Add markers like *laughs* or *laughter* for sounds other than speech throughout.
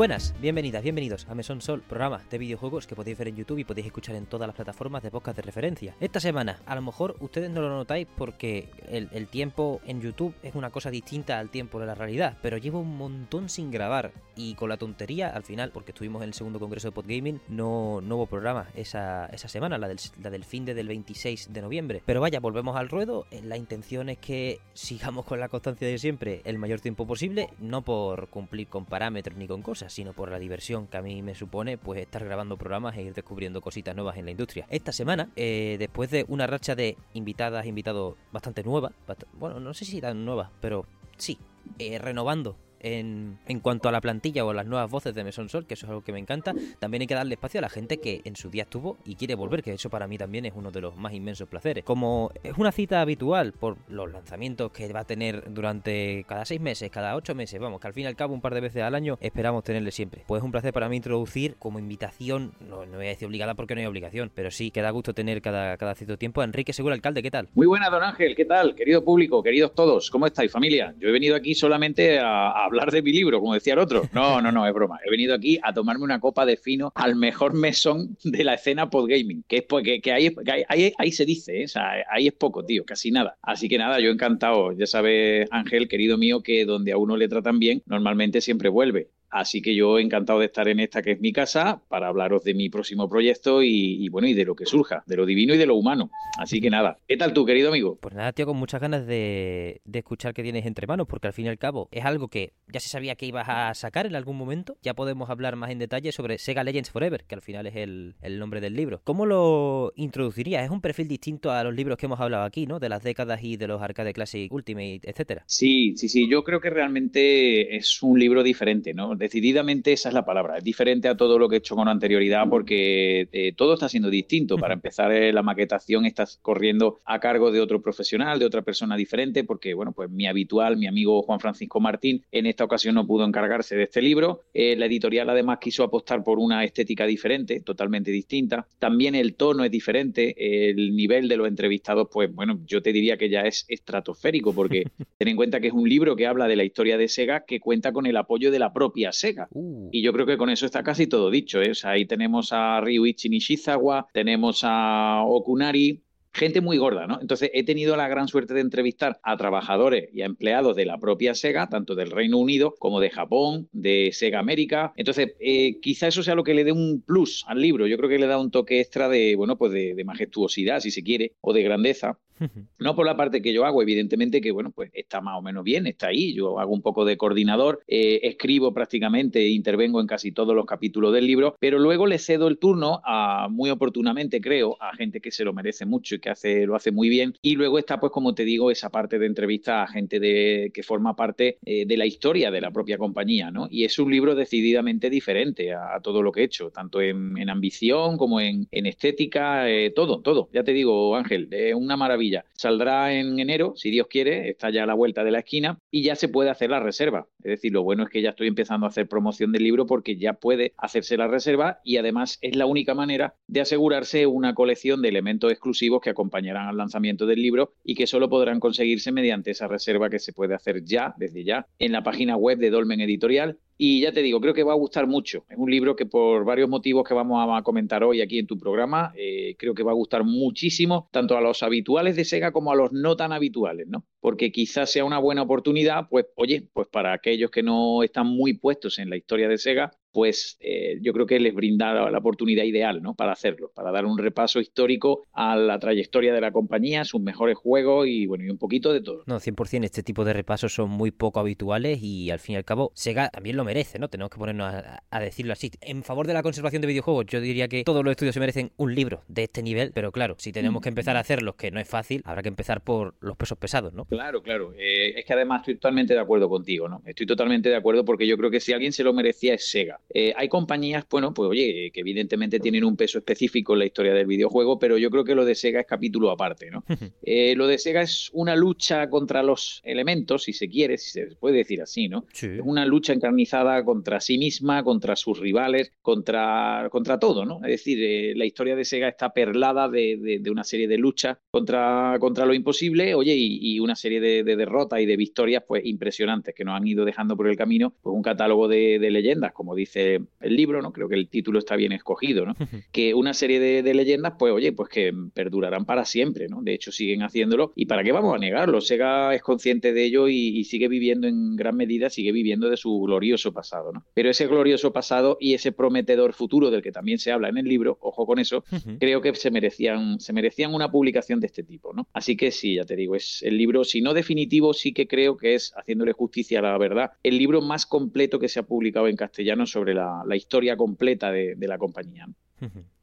Buenas, bienvenidas, bienvenidos a Mesón Sol, programa de videojuegos que podéis ver en YouTube y podéis escuchar en todas las plataformas de podcast de referencia. Esta semana, a lo mejor ustedes no lo notáis porque el, el tiempo en YouTube es una cosa distinta al tiempo de la realidad, pero llevo un montón sin grabar y con la tontería al final, porque estuvimos en el segundo congreso de Podgaming, no, no hubo programa esa, esa semana, la del, la del fin de del 26 de noviembre. Pero vaya, volvemos al ruedo, eh, la intención es que sigamos con la constancia de siempre el mayor tiempo posible, no por cumplir con parámetros ni con cosas, sino por la diversión que a mí me supone pues estar grabando programas e ir descubriendo cositas nuevas en la industria. Esta semana, eh, después de una racha de invitadas, invitados bastante nuevas, bast bueno, no sé si tan nuevas, pero sí, eh, renovando en, cuanto a la plantilla o las nuevas voces de Mesón Sol, que eso es algo que me encanta, también hay que darle espacio a la gente que en su día estuvo y quiere volver, que eso para mí también es uno de los más inmensos placeres. Como es una cita habitual por los lanzamientos que va a tener durante cada seis meses, cada ocho meses, vamos, que al fin y al cabo un par de veces al año esperamos tenerle siempre. Pues es un placer para mí introducir como invitación, no, no voy a decir obligada porque no hay obligación, pero sí que da gusto tener cada, cierto tiempo a Enrique Seguro Alcalde, ¿qué tal? Muy buena, don Ángel, ¿qué tal? Querido público, queridos todos, ¿cómo estáis, familia? Yo he venido aquí solamente a hablar de mi libro, como decía el otro. No, no, no, es broma. He venido aquí a tomarme una copa de fino al mejor mesón de la escena podgaming, que es porque que ahí, que ahí, ahí, se dice, ¿eh? o sea, ahí es poco, tío, casi nada. Así que nada, yo encantado. Ya sabes, Ángel, querido mío, que donde a uno le tratan bien, normalmente siempre vuelve. Así que yo encantado de estar en esta que es mi casa para hablaros de mi próximo proyecto y, y, bueno, y de lo que surja, de lo divino y de lo humano. Así que nada, ¿qué tal tú, querido amigo? Pues nada, tío, con muchas ganas de, de escuchar qué tienes entre manos, porque al fin y al cabo es algo que ya se sabía que ibas a sacar en algún momento. Ya podemos hablar más en detalle sobre Sega Legends Forever, que al final es el, el nombre del libro. ¿Cómo lo introducirías? Es un perfil distinto a los libros que hemos hablado aquí, ¿no? De las décadas y de los Arcade Classic Ultimate, etcétera. Sí, sí, sí. Yo creo que realmente es un libro diferente, ¿no? Decididamente esa es la palabra. Es diferente a todo lo que he hecho con anterioridad porque eh, todo está siendo distinto. Para empezar, eh, la maquetación está corriendo a cargo de otro profesional, de otra persona diferente, porque, bueno, pues mi habitual, mi amigo Juan Francisco Martín, en esta ocasión no pudo encargarse de este libro. Eh, la editorial además quiso apostar por una estética diferente, totalmente distinta. También el tono es diferente, el nivel de los entrevistados, pues bueno, yo te diría que ya es estratosférico, porque *laughs* ten en cuenta que es un libro que habla de la historia de Sega que cuenta con el apoyo de la propia Sega. Uh. Y yo creo que con eso está casi todo dicho. ¿eh? O sea, ahí tenemos a Ryuichi Nishizawa, tenemos a Okunari, gente muy gorda, ¿no? Entonces he tenido la gran suerte de entrevistar a trabajadores y a empleados de la propia Sega, tanto del Reino Unido como de Japón, de Sega América. Entonces, eh, quizá eso sea lo que le dé un plus al libro. Yo creo que le da un toque extra de, bueno, pues de, de majestuosidad, si se quiere, o de grandeza. *laughs* No por la parte que yo hago, evidentemente que, bueno, pues está más o menos bien, está ahí. Yo hago un poco de coordinador, eh, escribo prácticamente, intervengo en casi todos los capítulos del libro, pero luego le cedo el turno a, muy oportunamente, creo, a gente que se lo merece mucho que hace, lo hace muy bien. Y luego está, pues, como te digo, esa parte de entrevista a gente de, que forma parte eh, de la historia de la propia compañía, ¿no? Y es un libro decididamente diferente a, todo lo que he hecho, tanto en, ambición como en, en estética, eh, todo, todo. Ya te digo, Ángel, es una maravilla. Saldrá en enero, si Dios quiere, está ya a la vuelta de la esquina y ya se puede hacer la reserva. Es decir, lo bueno es que ya estoy empezando a hacer promoción del libro porque ya puede hacerse la reserva y además es la única manera de asegurarse una colección de elementos exclusivos que acompañarán al lanzamiento del libro y que solo podrán conseguirse mediante esa reserva que se puede hacer ya, desde ya, en la página web de Dolmen Editorial y ya te digo, creo que va a gustar mucho. Es un libro que por varios motivos que vamos a comentar hoy aquí en tu programa, eh, creo que va a gustar muchísimo, tanto a los habituales de Sega como a los no tan habituales, ¿no? Porque quizás sea una buena oportunidad, pues, oye, pues para aquellos que no están muy puestos en la historia de Sega, pues eh, yo creo que les brinda la oportunidad ideal ¿no? para hacerlo, para dar un repaso histórico a la trayectoria de la compañía, sus mejores juegos y bueno, y un poquito de todo. No, 100%, este tipo de repasos son muy poco habituales y al fin y al cabo Sega también lo merece, ¿no? Tenemos que ponernos a, a decirlo así. En favor de la conservación de videojuegos, yo diría que todos los estudios se merecen un libro de este nivel, pero claro, si tenemos que empezar a hacerlos, que no es fácil, habrá que empezar por los pesos pesados, ¿no? Claro, claro. Eh, es que además estoy totalmente de acuerdo contigo, ¿no? Estoy totalmente de acuerdo porque yo creo que si alguien se lo merecía es Sega. Eh, hay compañías, bueno, pues oye, que evidentemente tienen un peso específico en la historia del videojuego, pero yo creo que lo de Sega es capítulo aparte, ¿no? *laughs* eh, lo de Sega es una lucha contra los elementos, si se quiere, si se puede decir así, ¿no? Sí. Es una lucha encarnizada organizada contra sí misma, contra sus rivales, contra, contra todo, ¿no? Es decir, eh, la historia de Sega está perlada de, una serie de luchas contra, contra lo imposible, oye, y, una serie de, derrotas y de victorias, pues impresionantes, que nos han ido dejando por el camino, pues un catálogo de, leyendas, como dice el libro, ¿no? Creo que el título está bien escogido, ¿no? que una serie de, leyendas, pues oye, pues que perdurarán para siempre, ¿no? De hecho, siguen haciéndolo. ¿Y para qué vamos a negarlo? Sega es consciente de ello y, sigue viviendo en gran medida, sigue viviendo de su glorioso pasado, ¿no? Pero ese glorioso pasado y ese prometedor futuro del que también se habla en el libro, ojo con eso, creo que se merecían, se merecían una publicación de este tipo, ¿no? Así que sí, ya te digo, es el libro, si no definitivo, sí que creo que es, haciéndole justicia a la verdad, el libro más completo que se ha publicado en castellano sobre la, historia completa de, de la compañía.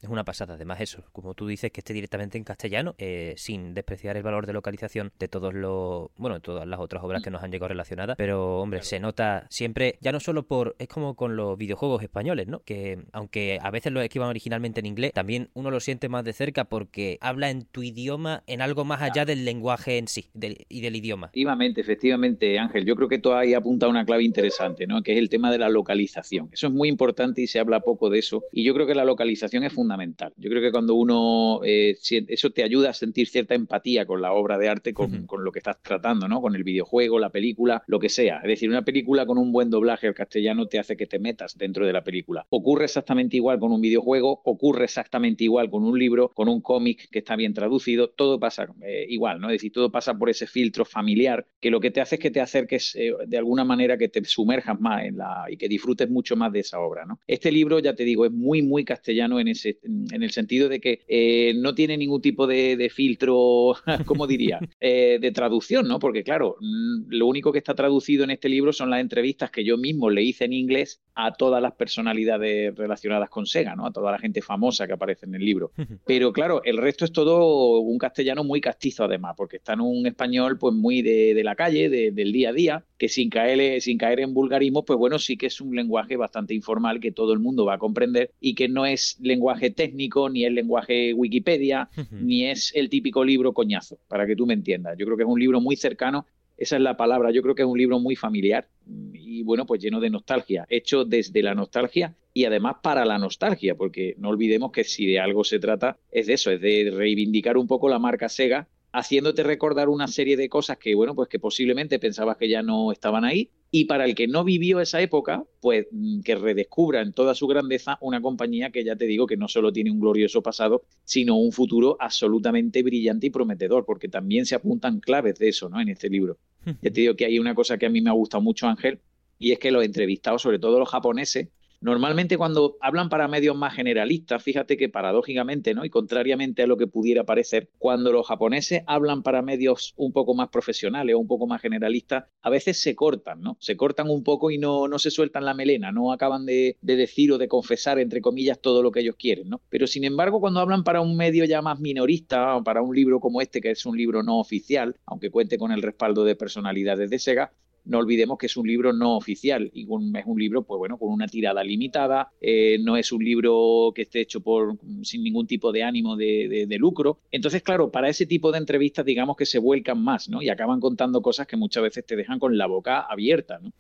Es una pasada, además eso, como tú dices, que esté directamente en castellano, eh, sin despreciar el valor de localización de todos los, bueno, todas las otras obras que nos han llegado relacionadas, pero hombre, se nota siempre, ya no solo por, es como con los videojuegos españoles, ¿no? Que aunque a veces los escriban originalmente en inglés, también uno lo siente más de cerca porque habla en tu idioma, en algo más allá del lenguaje en sí y del idioma. Efectivamente, efectivamente, Ángel, yo creo que tú ahí apunta una clave interesante, ¿no? Que es el tema de la localización. Eso es muy importante y se habla poco de eso, y yo creo que la localización es fundamental yo creo que cuando uno, eh, eso te ayuda a sentir cierta empatía con la obra de arte, con, lo que estás tratando, ¿no? Con el videojuego, la película, lo que sea. Es decir, una película con un buen doblaje al castellano te hace que te metas dentro de la película. Ocurre exactamente igual con un videojuego, ocurre exactamente igual con un libro, con un cómic que está bien traducido, todo pasa eh, igual, ¿no? Es decir, todo pasa por ese filtro familiar que lo que te hace es que te acerques eh, de alguna manera que te sumerjas más en la y que disfrutes mucho más de esa obra, ¿no? Este libro, ya te digo, es muy, muy castellano en ese, en el sentido de que eh, no tiene ningún tipo de, filtro, *laughs* ¿cómo diría?, eh, de traducción, ¿no? Porque claro, mm, lo único que está traducido en este libro son las entrevistas que yo mismo le hice en inglés a todas las personalidades relacionadas con Sega, ¿no? A toda la gente famosa que aparece en el libro. Pero claro, el resto es todo un castellano muy castizo además, porque está en un español pues muy de, la calle, del día a día, que sin caer, sin caer en vulgarismo, pues bueno, sí que es un lenguaje bastante informal que todo el mundo va a comprender y que no es lenguaje técnico, ni es lenguaje Wikipedia, ni es el típico libro coñazo, para que tú me entiendas. Yo creo que es un libro muy cercano, esa es la palabra, yo creo que es un libro muy familiar y bueno, pues lleno de nostalgia, hecho desde la nostalgia y además para la nostalgia, porque no olvidemos que si de algo se trata es de eso, es de reivindicar un poco la marca Sega haciéndote recordar una serie de cosas que, bueno, pues que posiblemente pensabas que ya no estaban ahí. Y para el que no vivió esa época, pues mm, que redescubra en toda su grandeza una compañía que ya te digo que no solo tiene un glorioso pasado, sino un futuro absolutamente brillante y prometedor, porque también se apuntan claves de eso, ¿no? En este libro. *laughs* Ya te digo que hay una cosa que a mí me ha gustado mucho, Ángel, y es que los entrevistados, sobre todo los japoneses, Normalmente cuando hablan para medios más generalistas, fíjate que paradójicamente, ¿no? Y contrariamente a lo que pudiera parecer, cuando los japoneses hablan para medios un poco más profesionales o un poco más generalistas, a veces se cortan, ¿no? Se cortan un poco y no, no se sueltan la melena, no acaban de, de decir o de confesar, entre comillas, todo lo que ellos quieren, ¿no? Pero sin embargo, cuando hablan para un medio ya más minorista, o para un libro como este, que es un libro no oficial, aunque cuente con el respaldo de personalidades de Sega, no olvidemos que es un libro no oficial y es un libro, pues bueno, con una tirada limitada, eh, no es un libro que esté hecho por sin ningún tipo de ánimo de, lucro. Entonces, claro, para ese tipo de entrevistas, digamos que se vuelcan más, ¿no? Y acaban contando cosas que muchas veces te dejan con la boca abierta, ¿no?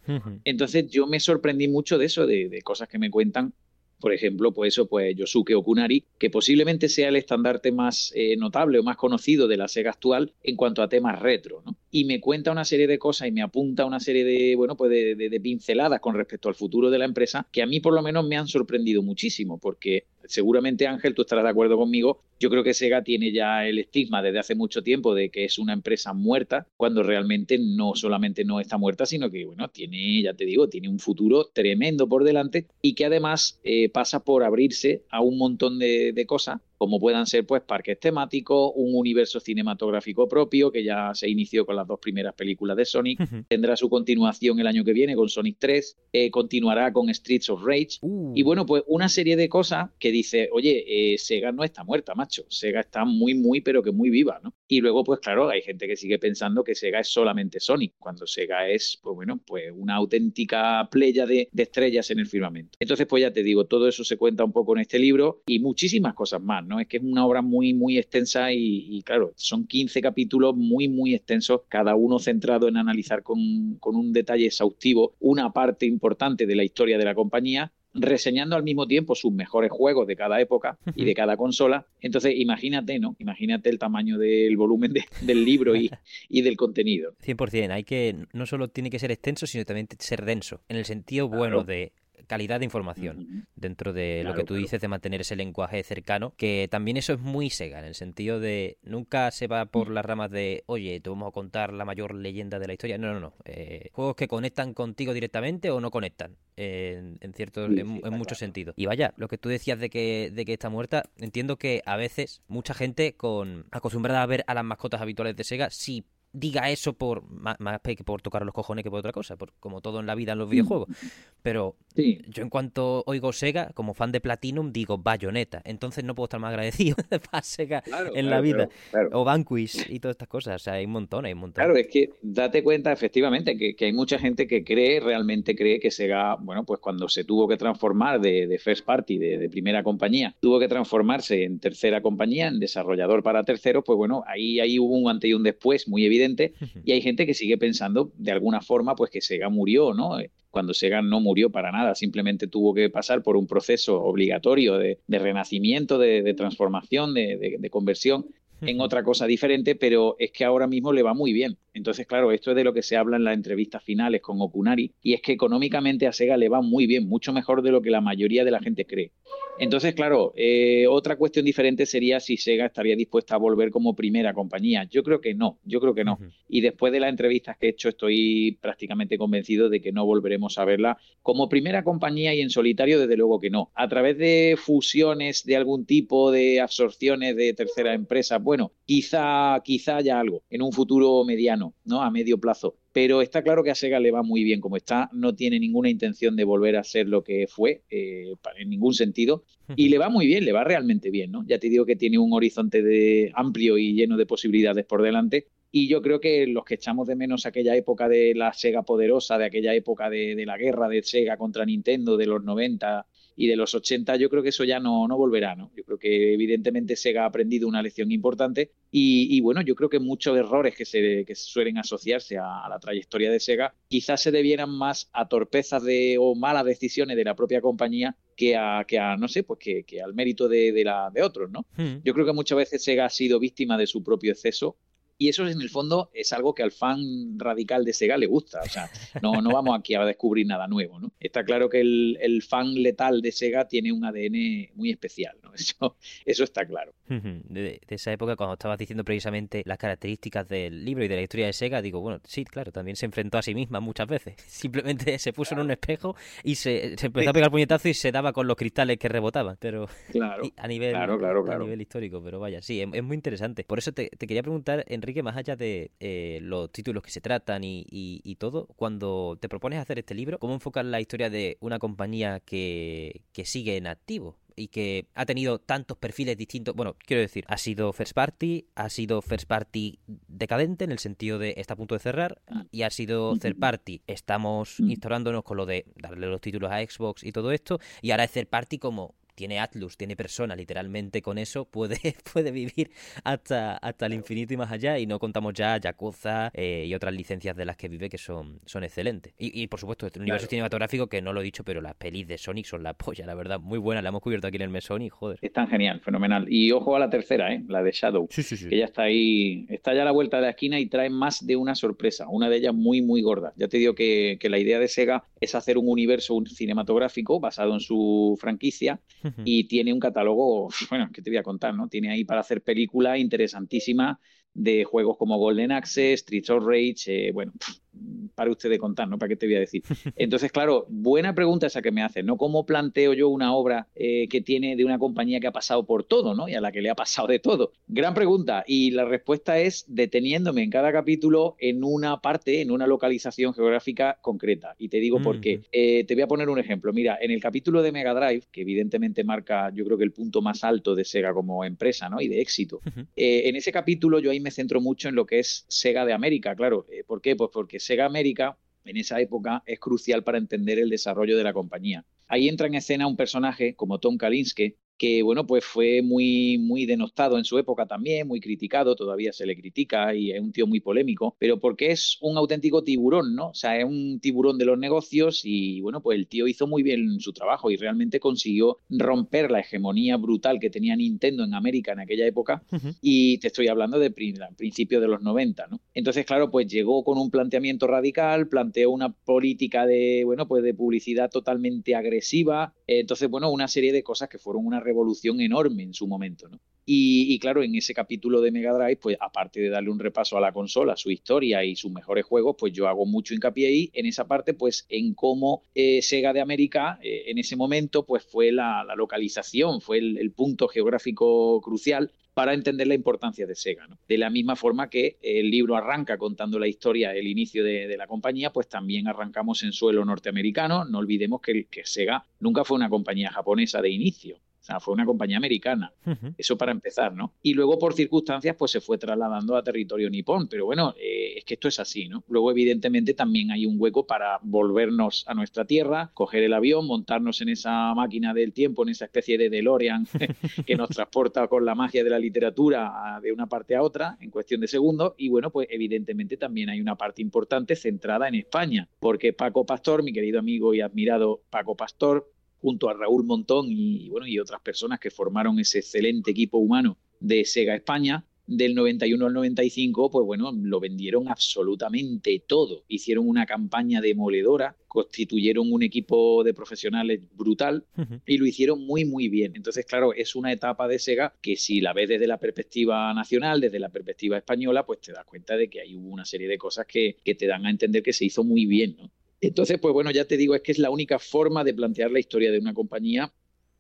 Entonces, yo me sorprendí mucho de eso, de cosas que me cuentan por ejemplo, pues eso, pues Yosuke Okunari, que posiblemente sea el estandarte más eh, notable o más conocido de la Sega actual en cuanto a temas retro, ¿no? Y me cuenta una serie de cosas y me apunta una serie de, bueno, pues de pinceladas con respecto al futuro de la empresa que a mí por lo menos me han sorprendido muchísimo, porque seguramente Ángel, tú estarás de acuerdo conmigo, yo creo que Sega tiene ya el estigma desde hace mucho tiempo de que es una empresa muerta, cuando realmente no solamente no está muerta, sino que, bueno, tiene, ya te digo, tiene un futuro tremendo por delante y que además eh, pasa por abrirse a un montón de, de cosas como puedan ser pues parques temáticos, un universo cinematográfico propio que ya se inició con las dos primeras películas de Sonic, tendrá su continuación el año que viene con Sonic 3, eh, continuará con Streets of Rage uh. y bueno pues una serie de cosas que dice, oye, eh, Sega no está muerta, macho, Sega está muy muy pero que muy viva, ¿no? Y luego, pues claro, hay gente que sigue pensando que Sega es solamente Sonic, cuando Sega es, pues bueno, pues una auténtica playa de, estrellas en el firmamento. Entonces, pues ya te digo, todo eso se cuenta un poco en este libro y muchísimas cosas más, ¿no? Es que es una obra muy, muy extensa y, claro, son 15 capítulos muy, muy extensos, cada uno centrado en analizar con, con un detalle exhaustivo una parte importante de la historia de la compañía reseñando al mismo tiempo sus mejores juegos de cada época y de cada consola. Entonces, imagínate, ¿no? Imagínate el tamaño del volumen del libro y, *laughs* y, del contenido. 100%, hay que, no solo tiene que ser extenso, sino también ser denso, en el sentido bueno de calidad de información dentro de lo que tú dices de mantener ese lenguaje cercano, que también eso es muy Sega, en el sentido de nunca se va por las ramas de, oye, te vamos a contar la mayor leyenda de la historia. No, no, no. Eh, juegos que conectan contigo directamente o no conectan, en, cierto, en, muchos sentidos. Y vaya, lo que tú decías de que, de que está muerta, entiendo que a veces mucha gente con acostumbrada a ver a las mascotas habituales de Sega sí diga eso por más, que por tocar los cojones que por otra cosa, por, como todo en la vida en los videojuegos. *laughs* Pero yo en cuanto oigo Sega, como fan de Platinum, digo Bayonetta. Entonces no puedo estar más agradecido *laughs* para Sega en la vida. o Vanquish y todas estas cosas. O sea, hay un montón, hay un montón. Claro, es que date cuenta efectivamente que, hay mucha gente que cree, realmente cree que Sega, bueno, pues cuando se tuvo que transformar de, first party, de, de, primera compañía, tuvo que transformarse en tercera compañía, en desarrollador para terceros, pues bueno, ahí, ahí hubo un antes y un después muy evidente y hay gente que sigue pensando de alguna forma pues que Sega murió, ¿no? Cuando Sega no murió para nada, simplemente tuvo que pasar por un proceso obligatorio de, renacimiento, de, transformación, de, conversión en otra cosa diferente, pero es que ahora mismo le va muy bien. Entonces, claro, esto es de lo que se habla en las entrevistas finales con Okunari, y es que económicamente a Sega le va muy bien, mucho mejor de lo que la mayoría de la gente cree. Entonces, claro, eh, otra cuestión diferente sería si Sega estaría dispuesta a volver como primera compañía. Yo creo que no, yo creo que no. Y después de las entrevistas que he hecho, estoy prácticamente convencido de que no volveremos a verla como primera compañía y en solitario, desde luego que no. A través de fusiones de algún tipo, de absorciones de tercera empresa, bueno, quizá, quizá haya algo en un futuro mediano, ¿no? A medio plazo pero está claro que a Sega le va muy bien como está, no tiene ninguna intención de volver a ser lo que fue eh, en ningún sentido y le va muy bien, le va realmente bien, ¿no? Ya te digo que tiene un horizonte de amplio y lleno de posibilidades por delante y yo creo que los que echamos de menos aquella época de la Sega poderosa, de aquella época de, la guerra de Sega contra Nintendo de los 90 y de los 80 yo creo que eso ya no, no volverá, ¿no? Yo creo que evidentemente Sega ha aprendido una lección importante y, bueno, yo creo que muchos errores que se, que suelen asociarse a, la trayectoria de Sega quizás se debieran más a torpezas de, o malas decisiones de la propia compañía que a, que a no sé, pues que, que al mérito de, de, la, de otros, ¿no? Hmm. Yo creo que muchas veces Sega ha sido víctima de su propio exceso y eso en el fondo es algo que al fan radical de Sega le gusta. O sea, no, no vamos aquí a descubrir nada nuevo, ¿no? Está claro que el, el fan letal de Sega tiene un ADN muy especial, ¿no? *laughs* Eso, eso está claro. De, esa época, cuando estabas diciendo precisamente las características del libro y de la historia de Sega, digo, bueno, sí, claro, también se enfrentó a sí misma muchas veces. *laughs* Simplemente se puso en un espejo y se, empezó a pegar puñetazo y se daba con los cristales que rebotaban. Pero claro, *laughs* a nivel, claro, a nivel histórico, pero vaya, sí, es, muy interesante. Por eso te, te quería preguntar, en que más allá de eh, los títulos que se tratan y, todo, cuando te propones hacer este libro, ¿cómo enfocar la historia de una compañía que, que sigue en activo? Y que ha tenido tantos perfiles distintos. Bueno, quiero decir, ha sido first party, ha sido first party decadente en el sentido de está a punto de cerrar y ha sido third party. Estamos instalándonos con lo de darle los títulos a Xbox y todo esto y ahora es third party como tiene Atlus, tiene persona, literalmente con eso *laughs* puede, puede vivir hasta, hasta el infinito y más allá. Y no contamos ya Yakuza eh, y otras licencias de las que vive que son, son excelentes. Y, por supuesto, este universo cinematográfico que no lo he dicho, pero las pelis de Sonic son la polla, la verdad, muy buenas. La hemos cubierto aquí en el mesón y joder. Están genial, fenomenal. Y ojo a la tercera, ¿eh? la de Shadow, sí, sí, sí. que ya está ahí, está ya a la vuelta de la esquina y trae más de una sorpresa, una de ellas muy, muy gorda. Ya te digo que, que la idea de Sega es hacer un universo un cinematográfico basado en su franquicia y tiene un catálogo, bueno, que te voy a contar, ¿no? Tiene ahí para hacer películas interesantísimas de juegos como Golden Axe, Streets of Rage, eh, bueno, para usted de contar, ¿no? ¿Para qué te voy a decir? *laughs* Entonces, claro, buena pregunta esa que me hace, ¿no? ¿Cómo planteo yo una obra eh, que tiene de una compañía que ha pasado por todo, ¿no? Y a la que le ha pasado de todo. Gran pregunta. Y la respuesta es deteniéndome en cada capítulo en una parte, en una localización geográfica concreta. Y te digo por qué. Eh, te voy a poner un ejemplo. Mira, en el capítulo de Mega Drive, que evidentemente marca, yo creo que el punto más alto de Sega como empresa, ¿no? Y de éxito. Eh, en ese capítulo yo ahí me centro mucho en lo que es Sega de América, claro. ¿Por qué? Pues porque Sega América en esa época es crucial para entender el desarrollo de la compañía. Ahí entra en escena un personaje como Tom Kalinske, que bueno, pues fue muy, muy denostado en su época también, muy criticado, todavía se le critica y es un tío muy polémico, pero porque es un auténtico tiburón, ¿no? O sea, es un tiburón de los negocios y bueno, pues el tío hizo muy bien su trabajo y realmente consiguió romper la hegemonía brutal que tenía Nintendo en América en aquella época y te estoy hablando de principios de los 90, ¿no? Entonces, claro, pues llegó con un planteamiento radical, planteó una política de, bueno, pues de publicidad totalmente agresiva, entonces, bueno, una serie de cosas que fueron una revolución enorme en su momento, ¿no? Y, claro, en ese capítulo de Mega Drive, pues aparte de darle un repaso a la consola, su historia y sus mejores juegos, pues yo hago mucho hincapié ahí en esa parte, pues en cómo eh, Sega de América eh, en ese momento, pues fue la, localización, fue el, punto geográfico crucial para entender la importancia de Sega. De la misma forma que el libro arranca contando la historia, el inicio de, la compañía, pues también arrancamos en suelo norteamericano. No olvidemos que Sega nunca fue una compañía japonesa de inicio sea, fue una compañía americana. Eso para empezar, ¿no? Y luego, por circunstancias, pues se fue trasladando a territorio nipón. Pero bueno, eh, es que esto es así, ¿no? Luego, evidentemente, también hay un hueco para volvernos a nuestra tierra, coger el avión, montarnos en esa máquina del tiempo, en esa especie de DeLorean *laughs* que nos transporta con la magia de la literatura de una parte a otra en cuestión de segundos. Y bueno, pues evidentemente también hay una parte importante centrada en España, porque Paco Pastor, mi querido amigo y admirado Paco Pastor, junto a Raúl Montón y, bueno, y otras personas que formaron ese excelente equipo humano de Sega España, del 91 al 95, pues bueno, lo vendieron absolutamente todo. Hicieron una campaña demoledora, constituyeron un equipo de profesionales brutal y lo hicieron muy, muy bien. Entonces, claro, es una etapa de Sega que si la ves desde la perspectiva nacional, desde la perspectiva española, pues te das cuenta de que hay una serie de cosas que, que te dan a entender que se hizo muy bien, ¿no? Entonces, pues bueno, ya te digo, es que es la única forma de plantear la historia de una compañía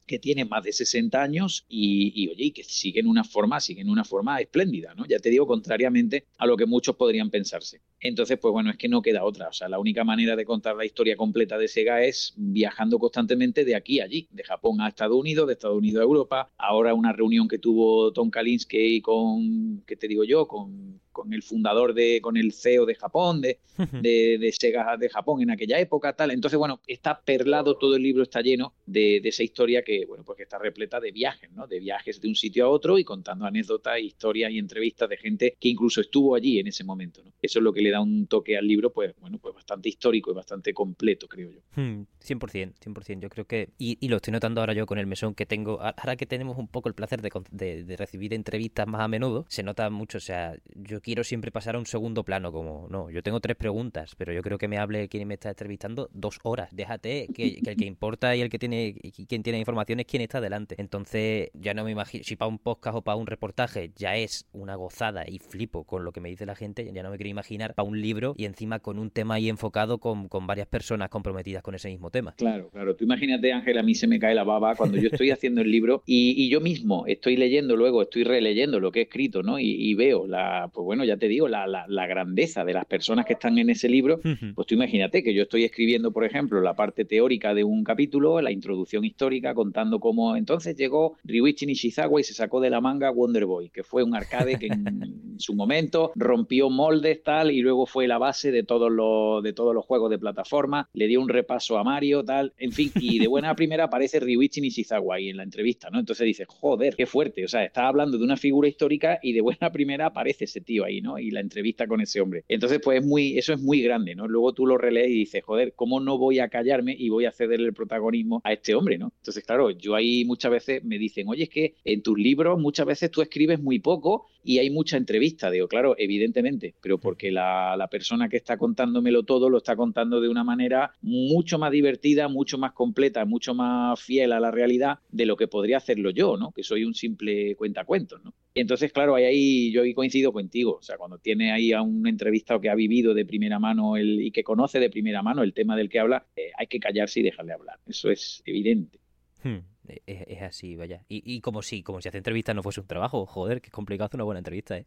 que tiene más de 60 años y, y, oye, que sigue en una forma, sigue en una forma espléndida, ¿no? Ya te digo, contrariamente a lo que muchos podrían pensarse. Entonces, pues bueno, es que no queda otra. O sea, la única manera de contar la historia completa de Sega es viajando constantemente de aquí a allí, de Japón a Estados Unidos, de Estados Unidos a Europa. Ahora una reunión que tuvo Tom Kalinske con, ¿qué te digo yo? Con con el fundador de, con el CEO de Japón, de, de, Sega de Japón en aquella época, tal. Entonces, bueno, está perlado, todo el libro está lleno de, esa historia que, bueno, pues que está repleta de viajes, ¿no? De viajes de un sitio a otro y contando anécdotas, historias y entrevistas de gente que incluso estuvo allí en ese momento, ¿no? Eso es lo que le da un toque al libro, pues, bueno, pues bastante histórico y bastante completo, creo yo. 100%, hmm, 100%. Yo creo que, y, y, lo estoy notando ahora yo con el mesón que tengo, ahora que tenemos un poco el placer de, de recibir entrevistas más a menudo, se nota mucho, o sea, yo quiero siempre pasar a un segundo plano, como, no, yo tengo tres preguntas, pero yo creo que me hable quien me está entrevistando dos horas. Déjate que, el que importa y el que tiene, quien tiene información es quien está delante. Entonces, ya no me imagino, si para un podcast o para un reportaje ya es una gozada y flipo con lo que me dice la gente, ya no me quiero imaginar para un libro y encima con un tema ahí enfocado con, con varias personas comprometidas con ese mismo tema. Claro, claro. Tú imagínate, Ángel, a mí se me cae la baba cuando yo estoy haciendo el libro y, y yo mismo estoy leyendo luego, estoy releyendo lo que he escrito, ¿no? Y, y veo la, pues bueno, ya te digo, la, grandeza de las personas que están en ese libro, pues tú imagínate que yo estoy escribiendo, por ejemplo, la parte teórica de un capítulo, la introducción histórica, contando cómo entonces llegó Ryuichi Nishizawa y se sacó de la manga Wonder Boy, que fue un arcade que en *laughs* su momento rompió moldes tal y luego fue la base de todos los de todos los juegos de plataforma, le dio un repaso a Mario tal, en fin, y de buena *laughs* primera aparece Ryuichi Nishizawa ahí en la entrevista, ¿no? Entonces dice, "Joder, qué fuerte", o sea, está hablando de una figura histórica y de buena primera aparece ese tío ahí, ¿no? y la entrevista con ese hombre. Entonces, pues es muy, eso es muy grande, ¿no? Luego tú lo relees y dices, joder, ¿cómo no voy a callarme y voy a cederle el protagonismo a este hombre, ¿no? Entonces, claro, yo ahí muchas veces me dicen, oye, es que en tus libros muchas veces tú escribes muy poco y hay mucha entrevista. Digo, claro, evidentemente, pero porque la, la persona que está contándomelo todo lo está contando de una manera mucho más divertida, mucho más completa, mucho más fiel a la realidad de lo que podría hacerlo yo, ¿no? Que soy un simple cuentacuentos, ¿no? Entonces, claro, ahí, ahí yo ahí coincido contigo. O sea, cuando tiene ahí a un entrevistado que ha vivido de primera mano el, y que conoce de primera mano el tema del que habla, eh, hay que callarse y dejarle hablar. Eso es evidente. Hmm. Es, así, vaya. Y, y, como si, como si hacer entrevistas no fuese un trabajo, joder, que es complicado hacer una buena entrevista, ¿eh?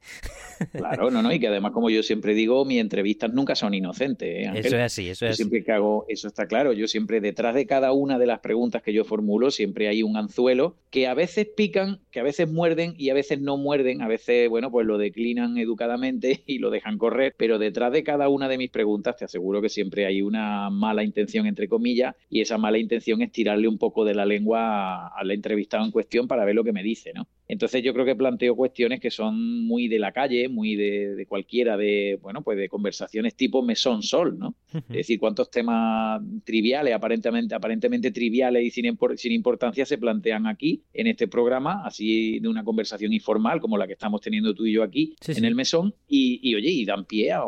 Claro, no, no, y que además, como yo siempre digo, mis entrevistas nunca son inocentes, ¿eh, Eso es así, eso es siempre que hago, eso está claro, yo siempre detrás de cada una de las preguntas que yo formulo, siempre hay un anzuelo que a veces pican, que a veces muerden y a veces no muerden, a veces, bueno, pues lo declinan educadamente *laughs* y lo dejan correr, pero detrás de cada una de mis preguntas te aseguro que siempre hay una mala intención, entre comillas, y esa mala intención es tirarle un poco de la lengua al entrevistado en cuestión para ver lo que me dice, ¿no? Entonces yo creo que planteo cuestiones que son muy de la calle, muy de, cualquiera, de, bueno, pues de conversaciones tipo mesón sol, ¿no? Es decir, cuántos temas triviales, aparentemente, aparentemente triviales y sin, sin importancia se plantean aquí, en este programa, así de una conversación informal como la que estamos teniendo tú y yo aquí en el mesón, y, oye, y dan pie a,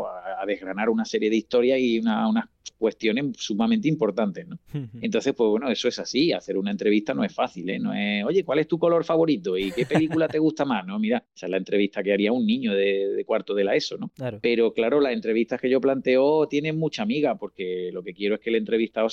desgranar una serie de historias y una, unas cuestiones sumamente importantes, ¿no? Entonces, pues bueno, eso es así, hacer una entrevista no es fácil, ¿eh? No es, oye, ¿cuál es tu color favorito? ¿Y qué película te gusta más? No, mira, esa es la entrevista que haría un niño de, cuarto de la ESO, ¿no? Pero claro, las entrevistas que yo planteo tienen mucha amiga, porque lo que quiero es que el entrevistado,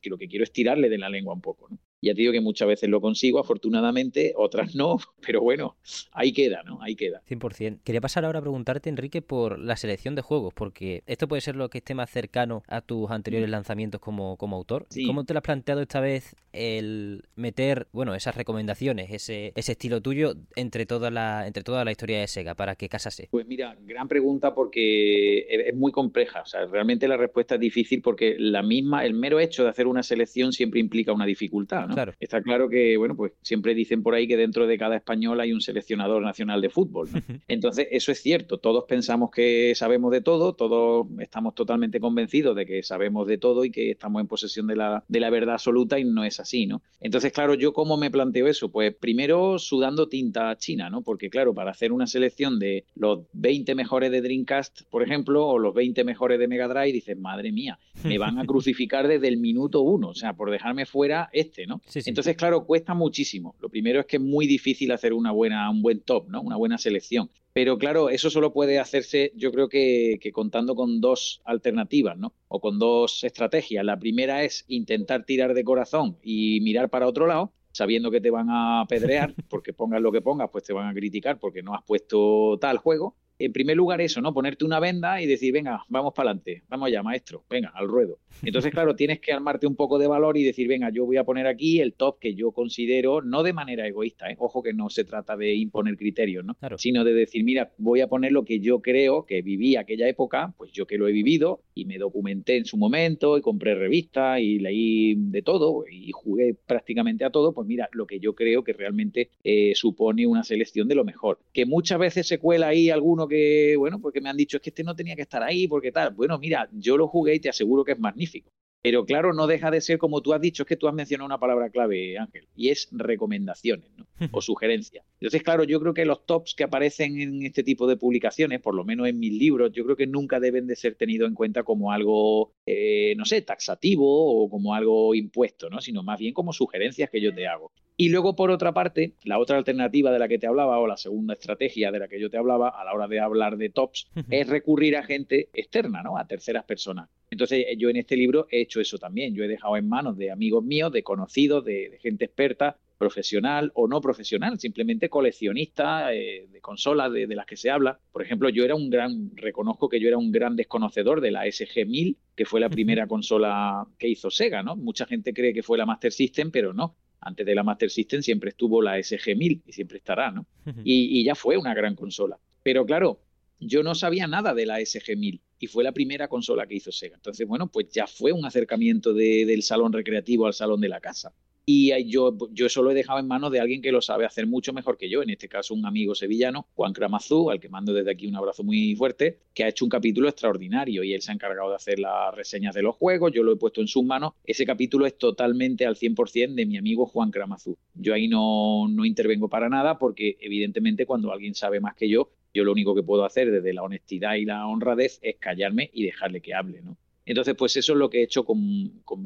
que lo que quiero es tirarle de la lengua un poco, ¿no? Ya te digo que muchas veces lo consigo, afortunadamente, otras no, *laughs* pero bueno, ahí queda, ¿no? Ahí queda. 100%. Quería pasar ahora a preguntarte, Enrique, por la selección de juegos, porque esto puede ser lo que esté más cercano a tus anteriores mm. lanzamientos como, como autor. ¿Cómo te lo has planteado esta vez el meter, bueno, esas recomendaciones, ese, ese estilo tuyo entre toda la entre toda la historia de Sega para que casase? Pues mira, gran pregunta porque es muy compleja, o sea, realmente la respuesta es difícil porque la misma el mero hecho de hacer una selección siempre implica una dificultad, ¿no? Está claro que, bueno, pues siempre dicen por ahí que dentro de cada español hay un seleccionador nacional de fútbol. Entonces, eso es cierto, todos pensamos que sabemos de todo, todos estamos totalmente convencidos de que sabemos de todo y que estamos en posesión de la, de la verdad absoluta y no es así, ¿no? Entonces, claro, yo cómo me planteo eso, pues primero sudando tinta china, ¿no? Porque claro, para hacer una selección de los 20 mejores de Dreamcast, por ejemplo, o los 20 mejores de Mega Drive, dices, madre mía, me van a *laughs* crucificar desde el minuto uno, o sea, por dejarme fuera este, ¿no? Entonces, claro, cuesta muchísimo. Lo primero es que es muy difícil hacer una buena, un buen top, ¿no? Una buena selección. Pero claro, eso solo puede hacerse, yo creo que, contando con dos alternativas, ¿no? O con dos estrategias. La primera es intentar tirar de corazón y mirar para otro lado, sabiendo que te van a apedrear, porque pongas lo que pongas, pues te van a criticar porque no has puesto tal juego en primer lugar eso, ¿no? Ponerte una venda y decir, venga, vamos para adelante, vamos allá, maestro, venga, al ruedo. Entonces, claro, *laughs* tienes que armarte un poco de valor y decir, venga, yo voy a poner aquí el top que yo considero, no de manera egoísta, ¿eh? ojo que no se trata de imponer criterios, ¿no? Sino de decir, mira, voy a poner lo que yo creo que viví aquella época, pues yo que lo he vivido y me documenté en su momento y compré revistas y leí de todo y jugué prácticamente a todo, pues mira, lo que yo creo que realmente eh, supone una selección de lo mejor. Que muchas veces se cuela ahí alguno que, bueno, porque me han dicho es que este no tenía que estar ahí, porque tal. Bueno, mira, yo lo jugué y te aseguro que es magnífico. Pero claro, no deja de ser como tú has dicho, es que tú has mencionado una palabra clave, Ángel, y es recomendaciones ¿no? *laughs* o sugerencias. Entonces, claro, yo creo que los tops que aparecen en este tipo de publicaciones, por lo menos en mis libros, yo creo que nunca deben de ser tenidos en cuenta como algo, eh, no sé, taxativo o como algo impuesto, ¿no? sino más bien como sugerencias que yo te hago. Y luego, por otra parte, la otra alternativa de la que te hablaba, o la segunda estrategia de la que yo te hablaba a la hora de hablar de tops, es recurrir a gente externa, ¿no? A terceras personas. Entonces, yo en este libro he hecho eso también. Yo he dejado en manos de amigos míos, de conocidos, de, gente experta, profesional o no profesional, simplemente coleccionista eh, de consolas de, las que se habla. Por ejemplo, yo era un gran, reconozco que yo era un gran desconocedor de la SG-1000, que fue la primera consola que hizo Sega, ¿no? Mucha gente cree que fue la Master System, pero no. Antes de la Master System siempre estuvo la SG-1000 y siempre estará, ¿no? *laughs* y ya fue una gran consola. Pero claro, yo no sabía nada de la SG-1000 y fue la primera consola que hizo Sega. Entonces, bueno, pues ya fue un acercamiento del salón recreativo al salón de la casa. Y yo, yo eso lo he dejado en manos de alguien que lo sabe hacer mucho mejor que yo, en este caso un amigo sevillano, Juan Cramazú, al que mando desde aquí un abrazo muy fuerte, que ha hecho un capítulo extraordinario y él se ha encargado de hacer las reseñas de los juegos, yo lo he puesto en sus manos. Ese capítulo es totalmente al 100% de mi amigo Juan Cramazú. Yo ahí no, no intervengo para nada porque evidentemente cuando alguien sabe más que yo, yo lo único que puedo hacer desde la honestidad y la honradez es callarme y dejarle que hable, ¿no? Entonces, pues eso es lo que he hecho con,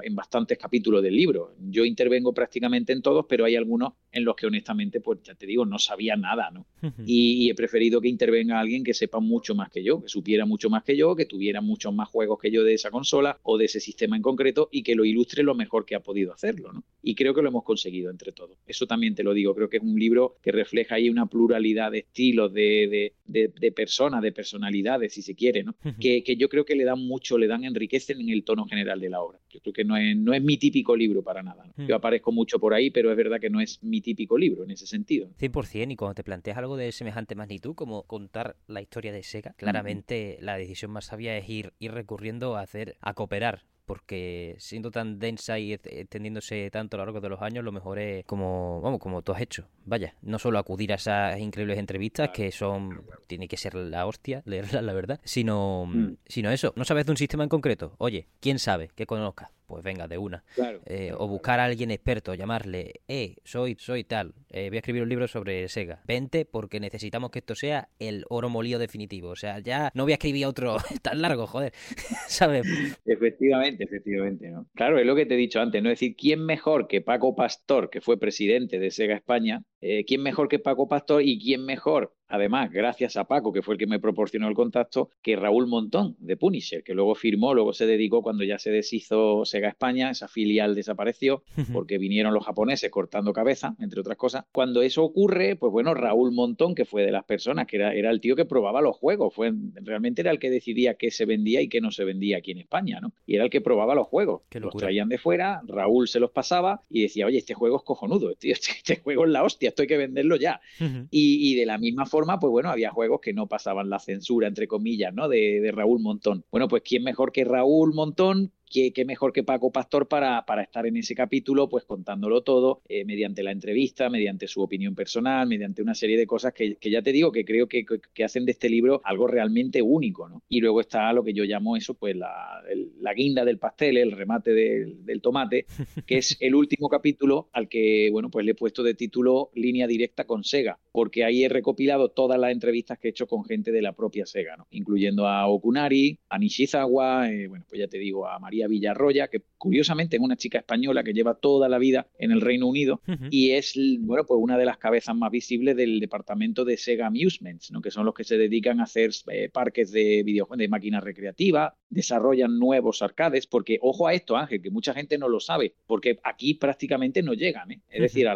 en bastantes capítulos del libro. Yo intervengo prácticamente en todos, pero hay algunos en los que honestamente, pues ya te digo, no sabía nada, ¿no? y, he preferido que intervenga alguien que sepa mucho más que yo, que supiera mucho más que yo, que tuviera muchos más juegos que yo de esa consola o de ese sistema en concreto y que lo ilustre lo mejor que ha podido hacerlo, ¿no? Y creo que lo hemos conseguido entre todos. Eso también te lo digo, creo que es un libro que refleja ahí una pluralidad de estilos, de, de, personas, de personalidades, si se quiere, ¿no? que, que, yo creo que le dan mucho, le dan, enriquecen en el tono general de la obra. Yo creo que no es, no es mi típico libro para nada. Yo aparezco mucho por ahí, pero es verdad que no es mi típico libro en ese sentido. 100%, y cuando te planteas algo de semejante magnitud como contar la historia de Sega, claramente la decisión más sabia es ir, ir recurriendo a hacer, a cooperar porque siendo tan densa y extendiéndose tanto a lo largo de los años, lo mejor es como, vamos, como tú has hecho. Vaya, no solo acudir a esas increíbles entrevistas que son, tiene que ser la hostia, leerlas, la verdad, sino, mm. sino eso. No sabes de un sistema en concreto. Oye, ¿quién sabe que conozca? Pues venga, de una. Eh, o buscar a alguien experto, llamarle, eh, soy, soy tal, eh, voy a escribir un libro sobre Sega. Vente porque necesitamos que esto sea el oro molido definitivo. O sea, ya no voy a escribir otro *laughs* tan largo, joder, *laughs* ¿sabes? Efectivamente, efectivamente. ¿no? Claro, es lo que te he dicho antes, ¿no? Es decir, ¿quién mejor que Paco Pastor, que fue presidente de Sega España, eh, ¿quién mejor que Paco Pastor y quién mejor además, gracias a Paco, que fue el que me proporcionó el contacto, que Raúl Montón, de Punisher, que luego firmó, luego se dedicó cuando ya se deshizo Sega España, esa filial desapareció, porque vinieron los japoneses cortando cabeza, entre otras cosas. Cuando eso ocurre, pues bueno, Raúl Montón, que fue de las personas, que era, era el tío que probaba los juegos, fue, realmente era el que decidía qué se vendía y qué no se vendía aquí en España, ¿no? Y era el que probaba los juegos. Los traían de fuera, Raúl se los pasaba y decía, oye, este juego es cojonudo, *laughs* este, este juego es la hostia, esto hay que venderlo ya. y, y de la misma forma, pues bueno, había juegos que no pasaban la censura, entre comillas, ¿no? De, de Raúl Montón. Bueno, pues ¿quién mejor que Raúl Montón qué, mejor que Paco Pastor para, para, estar en ese capítulo, pues contándolo todo, eh, mediante la entrevista, mediante su opinión personal, mediante una serie de cosas que, ya te digo que creo que, hacen de este libro algo realmente único, ¿no? Y luego está lo que yo llamo eso, pues la, guinda del pastel, el remate del, tomate, que es el último capítulo al que, bueno, pues le he puesto de título Línea Directa con Sega, porque ahí he recopilado todas las entrevistas que he hecho con gente de la propia Sega, ¿no? Incluyendo a Okunari, a Nishizawa, eh, bueno, pues ya te digo, a María Villarroya, que curiosamente es una chica española que lleva toda la vida en el Reino Unido y es, bueno, pues una de las cabezas más visibles del departamento de Sega Amusements, ¿no? que son los que se dedican a hacer eh, parques de videojuegos, de máquinas recreativas, desarrollan nuevos arcades, porque ojo a esto, Ángel, que mucha gente no lo sabe, porque aquí prácticamente no llegan, ¿eh? es decir, a,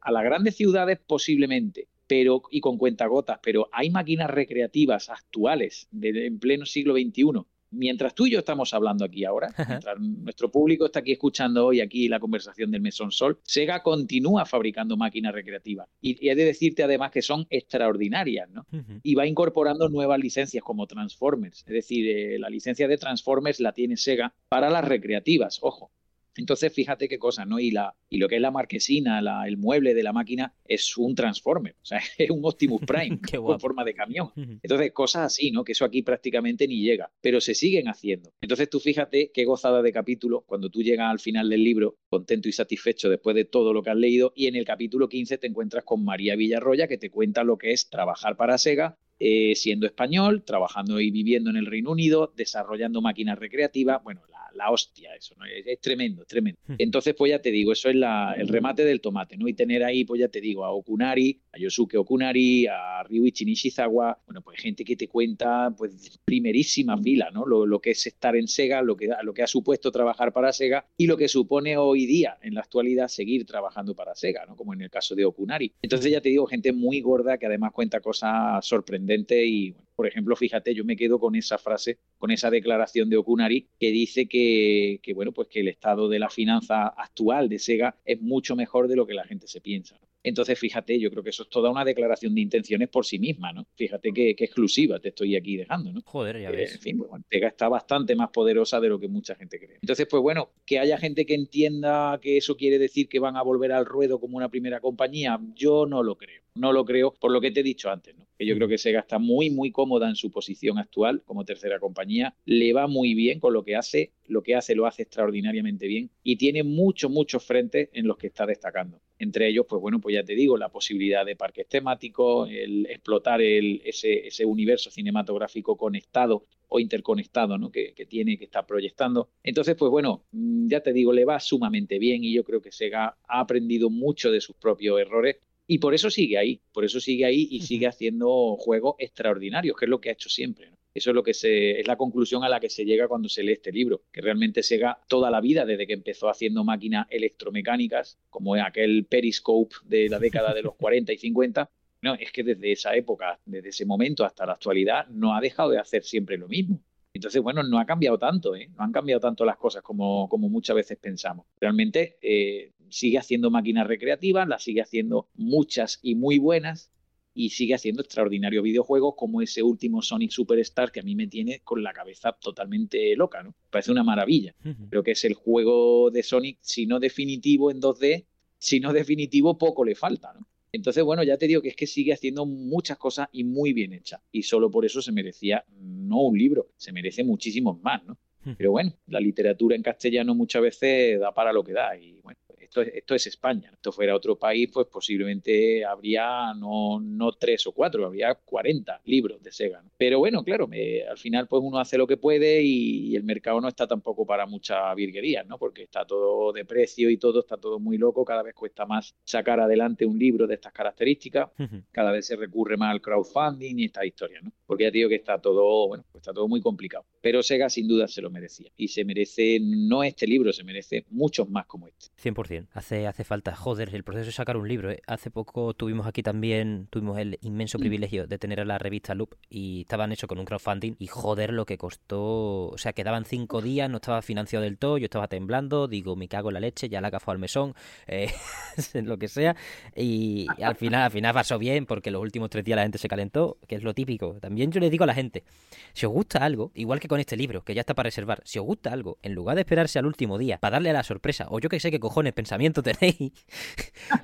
a las grandes ciudades posiblemente, pero y con cuentagotas, pero hay máquinas recreativas actuales de, en pleno siglo XXI mientras tú y yo estamos hablando aquí ahora, *laughs* mientras nuestro público está aquí escuchando hoy aquí la conversación del Mesón Sol, Sega continúa fabricando máquinas recreativas. Y, y he de decirte además que son extraordinarias, ¿no? Y va incorporando nuevas licencias como Transformers. Es decir, eh, la licencia de Transformers la tiene Sega para las recreativas, ojo. Entonces, fíjate qué cosa, ¿no? Y, la, y lo que es la marquesina, el mueble de la máquina, es un Transformer, o sea, *laughs* es un Optimus Prime *laughs* con forma de camión. Entonces, cosas así, ¿no? Que eso aquí prácticamente ni llega, pero se siguen haciendo. Entonces, tú fíjate qué gozada de capítulo cuando tú llegas al final del libro, contento y satisfecho después de todo lo que has leído, y en el capítulo 15 te encuentras con María Villarroya, que te cuenta lo que es trabajar para Sega, eh, siendo español, trabajando y viviendo en el Reino Unido, desarrollando máquinas recreativas, bueno, la, hostia eso, ¿no? Es, tremendo, tremendo. Hmm. Entonces, pues ya te digo, eso es el remate del tomate, ¿no? Y tener ahí, pues ya te digo, a Okunari, Yosuke Okunari, a Ryuichi Nishizawa, bueno, pues gente que te cuenta, pues, primerísima fila, ¿no? Lo, que es estar en Sega, lo que, lo que ha supuesto trabajar para Sega y lo que supone hoy día, en la actualidad, seguir trabajando para Sega, ¿no? Como en el caso de Okunari. Entonces, ya te digo, gente muy gorda que además cuenta cosas sorprendentes y, por ejemplo, fíjate, yo me quedo con esa frase, con esa declaración de Okunari que dice que, bueno, pues que el estado de la finanza actual de Sega es mucho mejor de lo que la gente se piensa. Entonces, fíjate, yo creo que eso es toda una declaración de intenciones por sí misma, ¿no? Fíjate qué, exclusiva te estoy aquí dejando, ¿no? Joder, ya ves. en fin, pues, está bastante más poderosa de lo que mucha gente cree. Entonces, pues bueno, que haya gente que entienda que eso quiere decir que van a volver al ruedo como una primera compañía, yo no lo creo. No lo creo por lo que te he dicho antes, ¿no? Que yo creo que Sega está muy, muy cómoda en su posición actual como tercera compañía, le va muy bien con lo que hace, lo que hace lo hace extraordinariamente bien y tiene muchos, muchos frentes en los que está destacando. Entre ellos, pues bueno, pues ya te digo, la posibilidad de parques temáticos, el explotar el, ese, ese universo cinematográfico conectado o interconectado ¿no? que, que, tiene, que está proyectando. Entonces, pues bueno, mm, ya te digo, le va sumamente bien y yo creo que Sega ha aprendido mucho de sus propios errores y por eso sigue ahí, por eso sigue ahí y sigue haciendo juegos extraordinarios, que es lo que ha hecho siempre. Eso es lo que se, es la conclusión a la que se llega cuando se lee este libro, que realmente Sega toda la vida, desde que empezó haciendo máquinas electromecánicas, como aquel Periscope de la década de los *laughs* 40 y 50, no, es que desde esa época, desde ese momento hasta la actualidad, no ha dejado de hacer siempre lo mismo. Entonces, bueno, no ha cambiado tanto, ¿eh? no han cambiado tanto las cosas como, como muchas veces pensamos. Realmente eh, sigue haciendo máquinas recreativas, las sigue haciendo muchas y muy buenas y sigue haciendo extraordinarios videojuegos como ese último Sonic Superstar que a mí me tiene con la cabeza totalmente loca, ¿no? Parece una maravilla. Creo que es el juego de Sonic, si no definitivo en 2D, si no definitivo poco le falta, ¿no? Entonces, bueno, ya te digo que es que sigue haciendo muchas cosas y muy bien hechas. Y solo por eso se merecía no un libro, se merece muchísimos más, ¿no? Pero bueno, la literatura en castellano muchas veces da para lo que da. Y bueno, esto, esto es España. Esto fuera otro país, pues posiblemente habría no, no tres o cuatro, habría 40 libros de Sega. Pero bueno, claro, al final pues uno hace lo que puede y, el mercado no está tampoco para mucha virguería, ¿no? Porque está todo de precio y todo, está todo muy loco, cada vez cuesta más sacar adelante un libro de estas características, cada vez se recurre más al crowdfunding y esta historia, ¿no? Porque ya digo que está todo, bueno, pues está todo muy complicado. Pero Sega sin duda se lo merecía y se merece no este libro, se merece muchos más como este. 100% hace, hace falta. Joder, el proceso de sacar un libro. ¿eh? Hace poco tuvimos aquí también, tuvimos el inmenso mm. privilegio de tener a la revista Loop y estaban hechos con un crowdfunding y joder lo que costó. O sea, quedaban cinco días, no estaba financiado del todo, yo estaba temblando, digo, me cago en la leche, ya la cafó al mesón, *laughs* eh, *laughs* lo que sea. Y al final, al final pasó bien porque los últimos tres días la gente se calentó, que es lo típico. También yo les digo a la gente, si os gusta algo, igual que con este libro, que ya está para reservar, si os gusta algo, en lugar de esperarse al último día para darle a la sorpresa, o yo que sé qué cojones pensamiento *laughs* tenéis,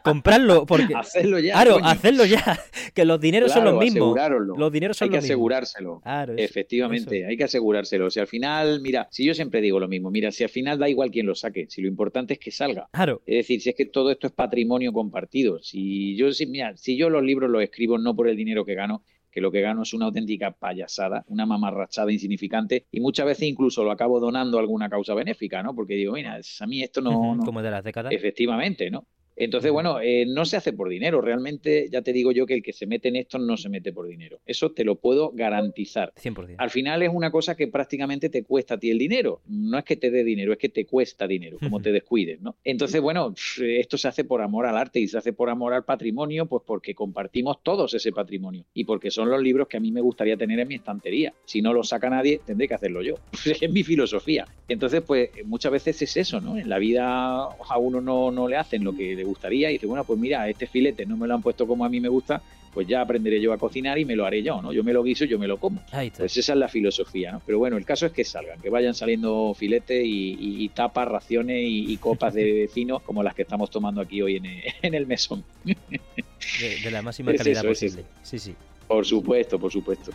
comprarlo porque... *laughs* hacerlo ya. Claro, hacerlo ya, que los dineros son los mismos. Los dineros son hay que asegurárselo. Efectivamente, hay que asegurárselo. Si al final, mira, si yo siempre digo lo mismo, mira, si al final da igual quién lo saque, si lo importante es que salga. Claro. Es decir, si es que todo esto es patrimonio compartido, si yo, si, mira, si yo los libros los escribo no por el dinero que gano, que lo que gano es una auténtica payasada, una mamarrachada insignificante y muchas veces incluso lo acabo donando a alguna causa benéfica, ¿no? Porque digo, mira, a mí esto no... Como de las décadas. Efectivamente, ¿no? Entonces, bueno, eh, no se hace por dinero. Realmente, ya te digo yo que el que se mete en esto no se mete por dinero. Eso te lo puedo garantizar. 100%. Al final es una cosa que prácticamente te cuesta a ti el dinero. No es que te dé dinero, es que te cuesta dinero, como te descuides, ¿no? Entonces, bueno, esto se hace por amor al arte y se hace por amor al patrimonio, pues porque compartimos todos ese patrimonio y porque son los libros que a mí me gustaría tener en mi estantería. Si no lo saca nadie, tendré que hacerlo yo. *laughs* es mi filosofía. Entonces, pues muchas veces es eso, ¿no? En la vida a uno no, no le hacen lo que gustaría y dice, bueno, pues mira, este filete no me lo han puesto como a mí me gusta, pues ya aprenderé yo a cocinar y me lo haré yo, ¿no? Yo me lo guiso, yo me lo como. Pues esa es la filosofía, ¿no? Pero bueno, el caso es que salgan, que vayan saliendo filetes y, tapas, raciones y, copas de *laughs* vecino como las que estamos tomando aquí hoy en el, mesón. De, la máxima *laughs* calidad posible. Sí, sí. Por supuesto, por supuesto.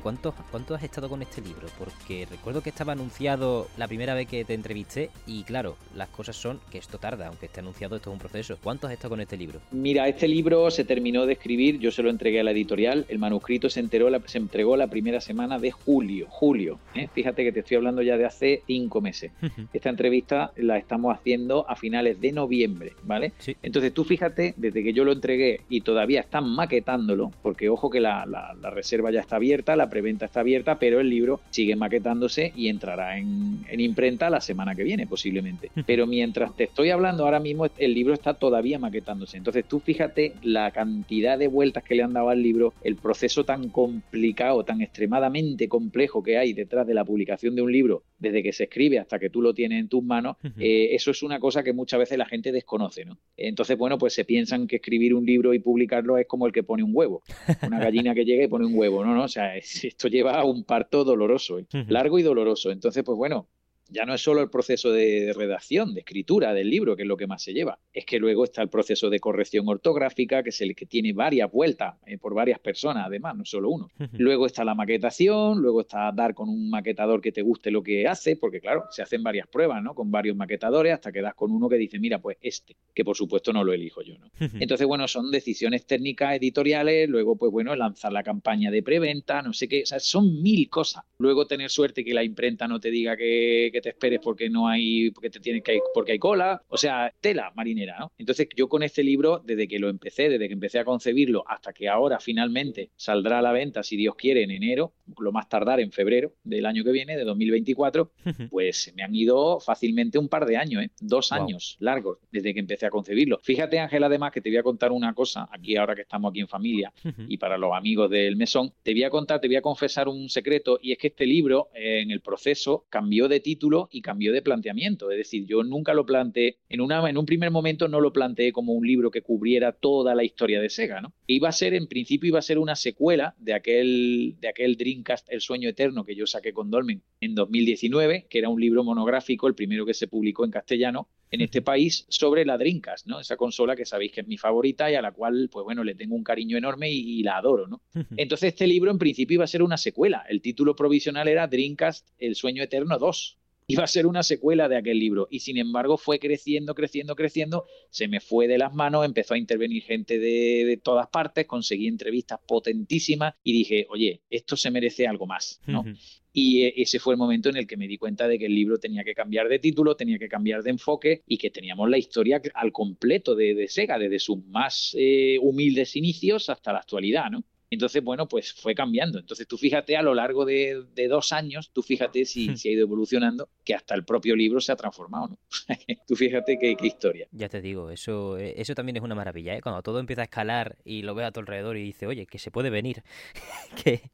¿Cuánto, ¿cuánto has estado con este libro? Porque recuerdo que estaba anunciado la primera vez que te entrevisté y claro, las cosas son que esto tarda, aunque esté anunciado, esto es un proceso. ¿Cuánto has estado con este libro? Mira, este libro se terminó de escribir, yo se lo entregué a la editorial, el manuscrito se, enteró se entregó la primera semana de julio, julio. ¿eh? Fíjate que te estoy hablando ya de hace cinco meses. *laughs* Esta entrevista la estamos haciendo a finales de noviembre, ¿vale? Entonces tú fíjate, desde que yo lo entregué y todavía están maquetándolo, porque ojo que la, la reserva ya está abierta, la la preventa está abierta, pero el libro sigue maquetándose y entrará en, imprenta la semana que viene posiblemente. Pero mientras te estoy hablando ahora mismo, el libro está todavía maquetándose. Entonces tú fíjate la cantidad de vueltas que le han dado al libro, el proceso tan complicado, tan extremadamente complejo que hay detrás de la publicación de un libro, desde que se escribe hasta que tú lo tienes en tus manos, eh, eso es una cosa que muchas veces la gente desconoce, ¿no? Entonces, bueno, pues se piensan que escribir un libro y publicarlo es como el que pone un huevo, una gallina que llega y pone un huevo, ¿no? no? O sea, *laughs* esto lleva a un parto doloroso, ¿eh? largo y doloroso. Entonces, pues bueno, ya no es solo el proceso de redacción, de escritura del libro, que es lo que más se lleva, es que luego está el proceso de corrección ortográfica, que es el que tiene varias vueltas eh, por varias personas, además, no solo uno. luego está la maquetación, luego está dar con un maquetador que te guste lo que hace, porque claro, se hacen varias pruebas, ¿no? Con varios maquetadores hasta que das con uno que dice, mira, pues este, que por supuesto no lo elijo yo, ¿no? Entonces, bueno, son decisiones técnicas editoriales, luego, pues bueno, lanzar la campaña de preventa, no sé qué, o sea, son mil cosas. Luego tener suerte que la imprenta no te diga que que te esperes porque no hay, porque te tienes que ir, porque hay cola, o sea, tela marinera, ¿no? Entonces yo con este libro, desde que lo empecé, desde que empecé a concebirlo, hasta que ahora finalmente saldrá a la venta, si Dios quiere, en enero, lo más tardar en febrero del año que viene, de 2024, pues me han ido fácilmente un par de años, ¿eh? dos años largos desde que empecé a concebirlo. Fíjate, Ángel, además que te voy a contar una cosa, aquí ahora que estamos aquí en familia y para los amigos del mesón, te voy a contar, te voy a confesar un secreto y es que este libro eh, en el proceso cambió de título y cambió de planteamiento. Es decir, yo nunca lo planteé, en, una, en un primer momento no lo planteé como un libro que cubriera toda la historia de Sega, ¿no? Iba a ser, en principio, iba a ser una secuela de aquel, de aquel Dreamcast El Sueño Eterno que yo saqué con Dolmen en 2019, que era un libro monográfico, el primero que se publicó en castellano, en este país sobre la Dreamcast, ¿no? Esa consola que sabéis que es mi favorita y a la cual, pues bueno, le tengo un cariño enorme y, la adoro, ¿no? Entonces este libro en principio iba a ser una secuela. El título provisional era Dreamcast El Sueño Eterno 2 iba a ser una secuela de aquel libro y sin embargo fue creciendo, creciendo, creciendo, se me fue de las manos, empezó a intervenir gente de, todas partes, conseguí entrevistas potentísimas y dije, oye, esto se merece algo más, ¿no? Y e, ese fue el momento en el que me di cuenta de que el libro tenía que cambiar de título, tenía que cambiar de enfoque y que teníamos la historia al completo de, Sega, desde sus más eh, humildes inicios hasta la actualidad, ¿no? Entonces, bueno, pues fue cambiando. Entonces, tú fíjate a lo largo de, dos años, tú fíjate si, ha ido evolucionando, que hasta el propio libro se ha transformado, ¿no? *laughs* tú fíjate qué, historia. Ya te digo, eso, eh, eso también es una maravilla, ¿eh? Cuando todo empieza a escalar y lo ves a tu alrededor y dice, oye, que se puede venir, *laughs* que,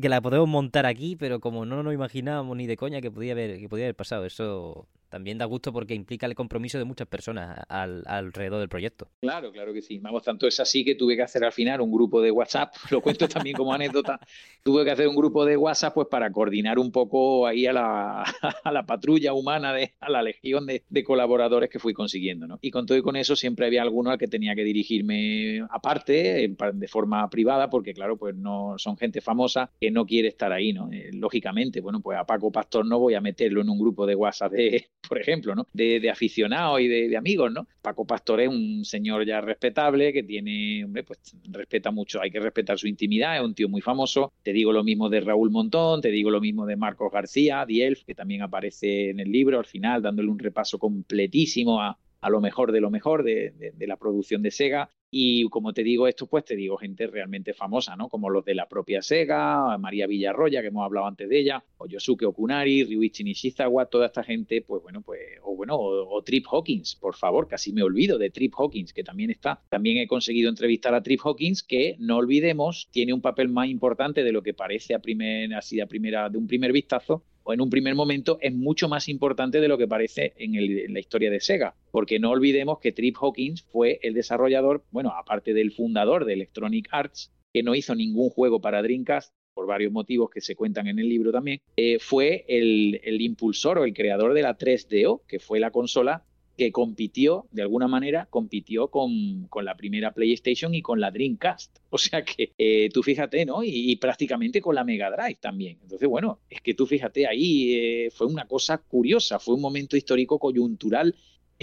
que, la podemos montar aquí, pero como no nos imaginábamos ni de coña que podía haber, que podía haber pasado, eso también da gusto porque implica el compromiso de muchas personas alrededor del proyecto. Claro, claro que sí. Vamos, tanto es así que tuve que hacer al final un grupo de WhatsApp, *laughs* lo cuento también como anécdota, tuve que hacer un grupo de WhatsApp pues para coordinar un poco ahí a la, *laughs* a la patrulla humana, de, a la legión de, colaboradores que fui consiguiendo. ¿no? Y con todo y con eso siempre había alguno al que tenía que dirigirme aparte, de forma privada, porque claro, pues no son gente famosa que no quiere estar ahí, ¿no? Eh, lógicamente, bueno, pues a Paco Pastor no voy a meterlo en un grupo de WhatsApp de por ejemplo, ¿no? De, aficionados y de, amigos, ¿no? Paco Pastor es un señor ya respetable que tiene, hombre, pues respeta mucho, hay que respetar su intimidad, es un tío muy famoso. Te digo lo mismo de Raúl Montón, te digo lo mismo de Marcos García, Dielf, que también aparece en el libro al final, dándole un repaso completísimo a, lo mejor de lo mejor de, de, la producción de Sega. Y como te digo esto, pues te digo gente realmente famosa, ¿no? Como los de la propia Sega, María Villarroya, que hemos hablado antes de ella, o Yosuke Okunari, Ryuichi Nishizawa, toda esta gente, pues bueno, pues, o bueno, o, Trip Hawkins, por favor, casi me olvido de Trip Hawkins, que también está. También he conseguido entrevistar a Trip Hawkins, que no olvidemos, tiene un papel más importante de lo que parece a primer, así a primera, de un primer vistazo, o en un primer momento es mucho más importante de lo que parece en, la historia de Sega, porque no olvidemos que Trip Hawkins fue el desarrollador, bueno, aparte del fundador de Electronic Arts, que no hizo ningún juego para Dreamcast, por varios motivos que se cuentan en el libro también, eh, fue el, el, impulsor o el creador de la 3DO, que fue la consola que compitió, de alguna manera, compitió con, la primera PlayStation y con la Dreamcast. *laughs* O sea que eh, tú fíjate, ¿no? Y, prácticamente con la Mega Drive también. Entonces, bueno, es que tú fíjate ahí, eh, fue una cosa curiosa, fue un momento histórico coyuntural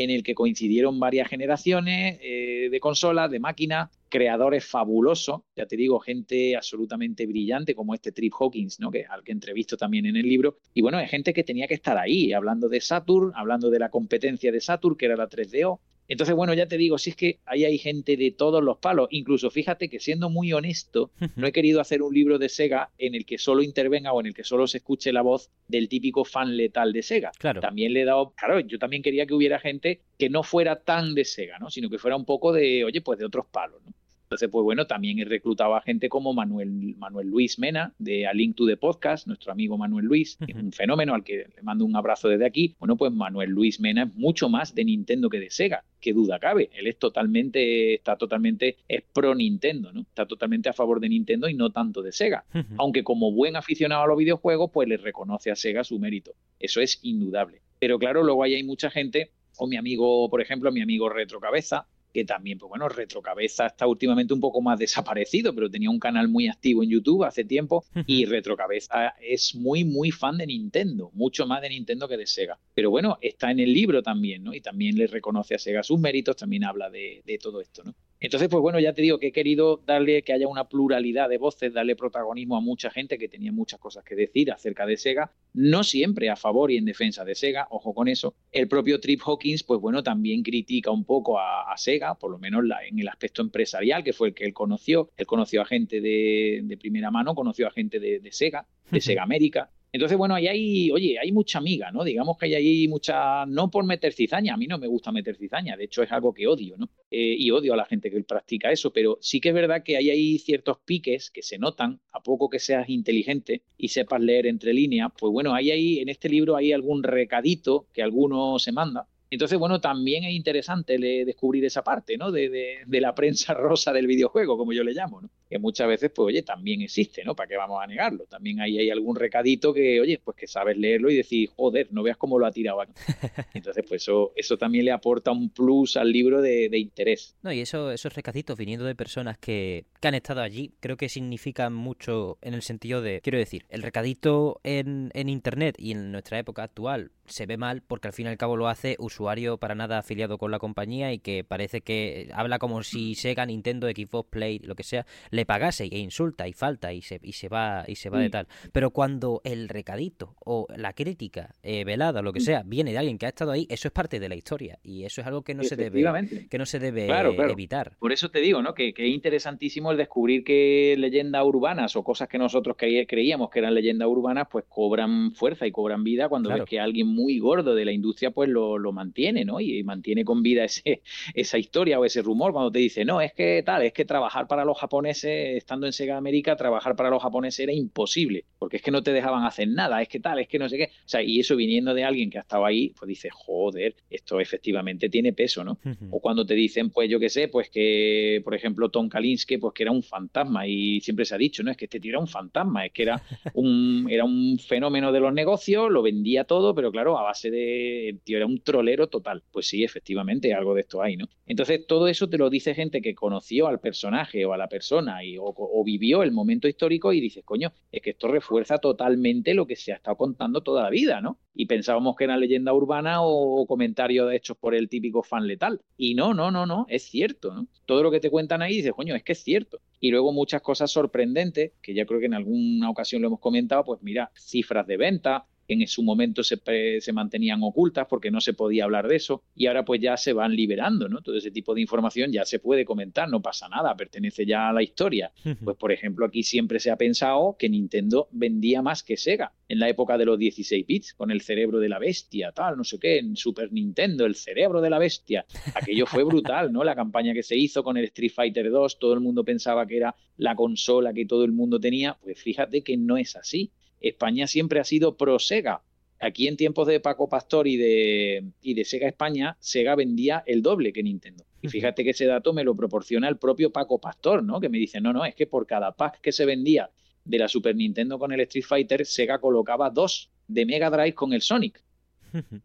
en el que coincidieron varias generaciones eh, de consolas, de máquinas, creadores fabulosos, ya te digo, gente absolutamente brillante como este Trip Hawkins, ¿no? que, al que entrevisto también en el libro. Y bueno, hay gente que tenía que estar ahí, hablando de Saturn, hablando de la competencia de Saturn, que era la 3DO, Entonces, bueno, ya te digo, si es que ahí hay gente de todos los palos, incluso fíjate que siendo muy honesto, no he *laughs* querido hacer un libro de Sega en el que solo intervenga o en el que solo se escuche la voz del típico fan letal de Sega. Claro. También le he dado, claro, yo también quería que hubiera gente que no fuera tan de Sega, ¿no? Sino que fuera un poco de, oye, pues de otros palos, ¿no? Entonces, pues bueno, también he reclutado a gente como Manuel, Manuel Luis Mena, de A Link to the Podcast, nuestro amigo Manuel Luis, que es un fenómeno al que le mando un abrazo desde aquí. Bueno, pues Manuel Luis Mena es mucho más de Nintendo que de Sega, qué duda cabe. Él es totalmente, está totalmente, es pro Nintendo, ¿no? Está totalmente a favor de Nintendo y no tanto de Sega. Aunque como buen aficionado a los videojuegos, pues le reconoce a Sega su mérito. Eso es indudable. Pero claro, luego ahí hay mucha gente, o mi amigo, por ejemplo, mi amigo Retrocabeza, que también, pues bueno, Retrocabeza está últimamente un poco más desaparecido, pero tenía un canal muy activo en YouTube hace tiempo y Retrocabeza es muy, muy fan de Nintendo, mucho más de Nintendo que de Sega. Pero bueno, está en el libro también, ¿no? Y también le reconoce a Sega sus méritos, también habla de, de todo esto, ¿no? Entonces, pues bueno, ya te digo que he querido darle que haya una pluralidad de voces, darle protagonismo a mucha gente que tenía muchas cosas que decir acerca de Sega, no siempre a favor y en defensa de Sega, ojo con eso. El propio Trip Hawkins, pues bueno, también critica un poco a, a Sega, por lo menos la, en el aspecto empresarial, que fue el que él conoció. Él conoció a gente de, de primera mano, conoció a gente de, de Sega, de Sega América, entonces, bueno, ahí hay, oye, hay mucha amiga, ¿no? Digamos que hay ahí mucha, no por meter cizaña, a mí no me gusta meter cizaña, de hecho es algo que odio, ¿no? Eh, y odio a la gente que practica eso, pero sí que es verdad que hay ahí ciertos piques que se notan, a poco que seas inteligente y sepas leer entre líneas, pues bueno, hay en este libro hay algún recadito que alguno se manda, entonces, bueno, también es interesante descubrir esa parte, ¿no? De, de, de, la prensa *laughs* rosa del videojuego, como yo le llamo, ¿no? Que muchas veces, pues, oye, también existe, ¿no? ¿Para qué vamos a negarlo? También ahí hay algún recadito que, oye, pues que sabes leerlo y decir, joder, no veas cómo lo ha tirado aquí. *laughs* Entonces, pues eso, eso también le aporta un plus al libro de, de interés. No, y eso, esos recaditos viniendo de personas que, que, han estado allí, creo que significan mucho en el sentido de, quiero decir, el recadito en, en Internet y en nuestra época actual se ve mal porque al fin y al cabo lo hace usuario para nada afiliado con la compañía y que parece que habla como si Sega, Nintendo, Xbox Play, lo que sea, le pagase e insulta y falta y se, y se va y se va de tal. Pero cuando el recadito o la crítica eh, velada, lo que sea, viene de alguien que ha estado ahí, eso es parte de la historia y eso es algo que no se debe que no se debe claro, claro. evitar. Por eso te digo, ¿no? Que, que, es interesantísimo el descubrir que leyendas urbanas o cosas que nosotros creíamos que eran leyendas urbanas, pues cobran fuerza y cobran vida cuando claro. ves que alguien muy gordo de la industria pues lo, lo mantiene, ¿no? Y mantiene con vida ese, *laughs* esa historia o ese rumor cuando te dice, no, es que tal, es que trabajar para los japoneses, estando en Sega América, trabajar para los japoneses era imposible, porque es que no te dejaban hacer nada, es que tal, es que no sé qué. O sea, y eso viniendo de alguien que ha estado ahí, pues dice, joder, esto efectivamente tiene peso, ¿no? Uh -huh. O cuando te dicen, pues yo qué sé, pues que, por ejemplo, Tom Kalinske, pues que era un fantasma y siempre se ha dicho, no, es que este tío era un fantasma, es que era un, era un fenómeno de los negocios, lo vendía todo, pero claro, a base de, el tío era un trolero total. Pues sí, efectivamente, algo de esto hay, ¿no? Entonces, todo eso te lo dice gente que conoció al personaje o a la persona y, o, vivió el momento histórico y dices, coño, es que esto refuerza totalmente lo que se ha estado contando toda la vida, ¿no? Y pensábamos que era leyenda urbana o, o comentarios hechos por el típico fan letal. Y no, no, no, no, es cierto, ¿no? Todo lo que te cuentan ahí dices, coño, es que es cierto. Y luego muchas cosas sorprendentes, que ya creo que en alguna ocasión lo hemos comentado, pues mira, cifras de venta, en su momento se, se, mantenían ocultas porque no se podía hablar de eso y ahora pues ya se van liberando, ¿no? Todo ese tipo de información ya se puede comentar, no pasa nada, pertenece ya a la historia. Pues por ejemplo aquí siempre se ha pensado que Nintendo vendía más que Sega en la época de los 16 bits, con el cerebro de la bestia, tal, no sé qué, en Super Nintendo, el cerebro de la bestia. Aquello fue brutal, ¿no? La campaña que se hizo con el Street Fighter 2, todo el mundo pensaba que era la consola que todo el mundo tenía, pues fíjate que no es así. España siempre ha sido pro Sega. Aquí en tiempos de Paco Pastor y de, y de Sega España, Sega vendía el doble que Nintendo. Y fíjate que ese dato me lo proporciona el propio Paco Pastor, ¿no? Que me dice, no, no, es que por cada pack que se vendía de la Super Nintendo con el Street Fighter, Sega colocaba dos de Mega Drive con el Sonic.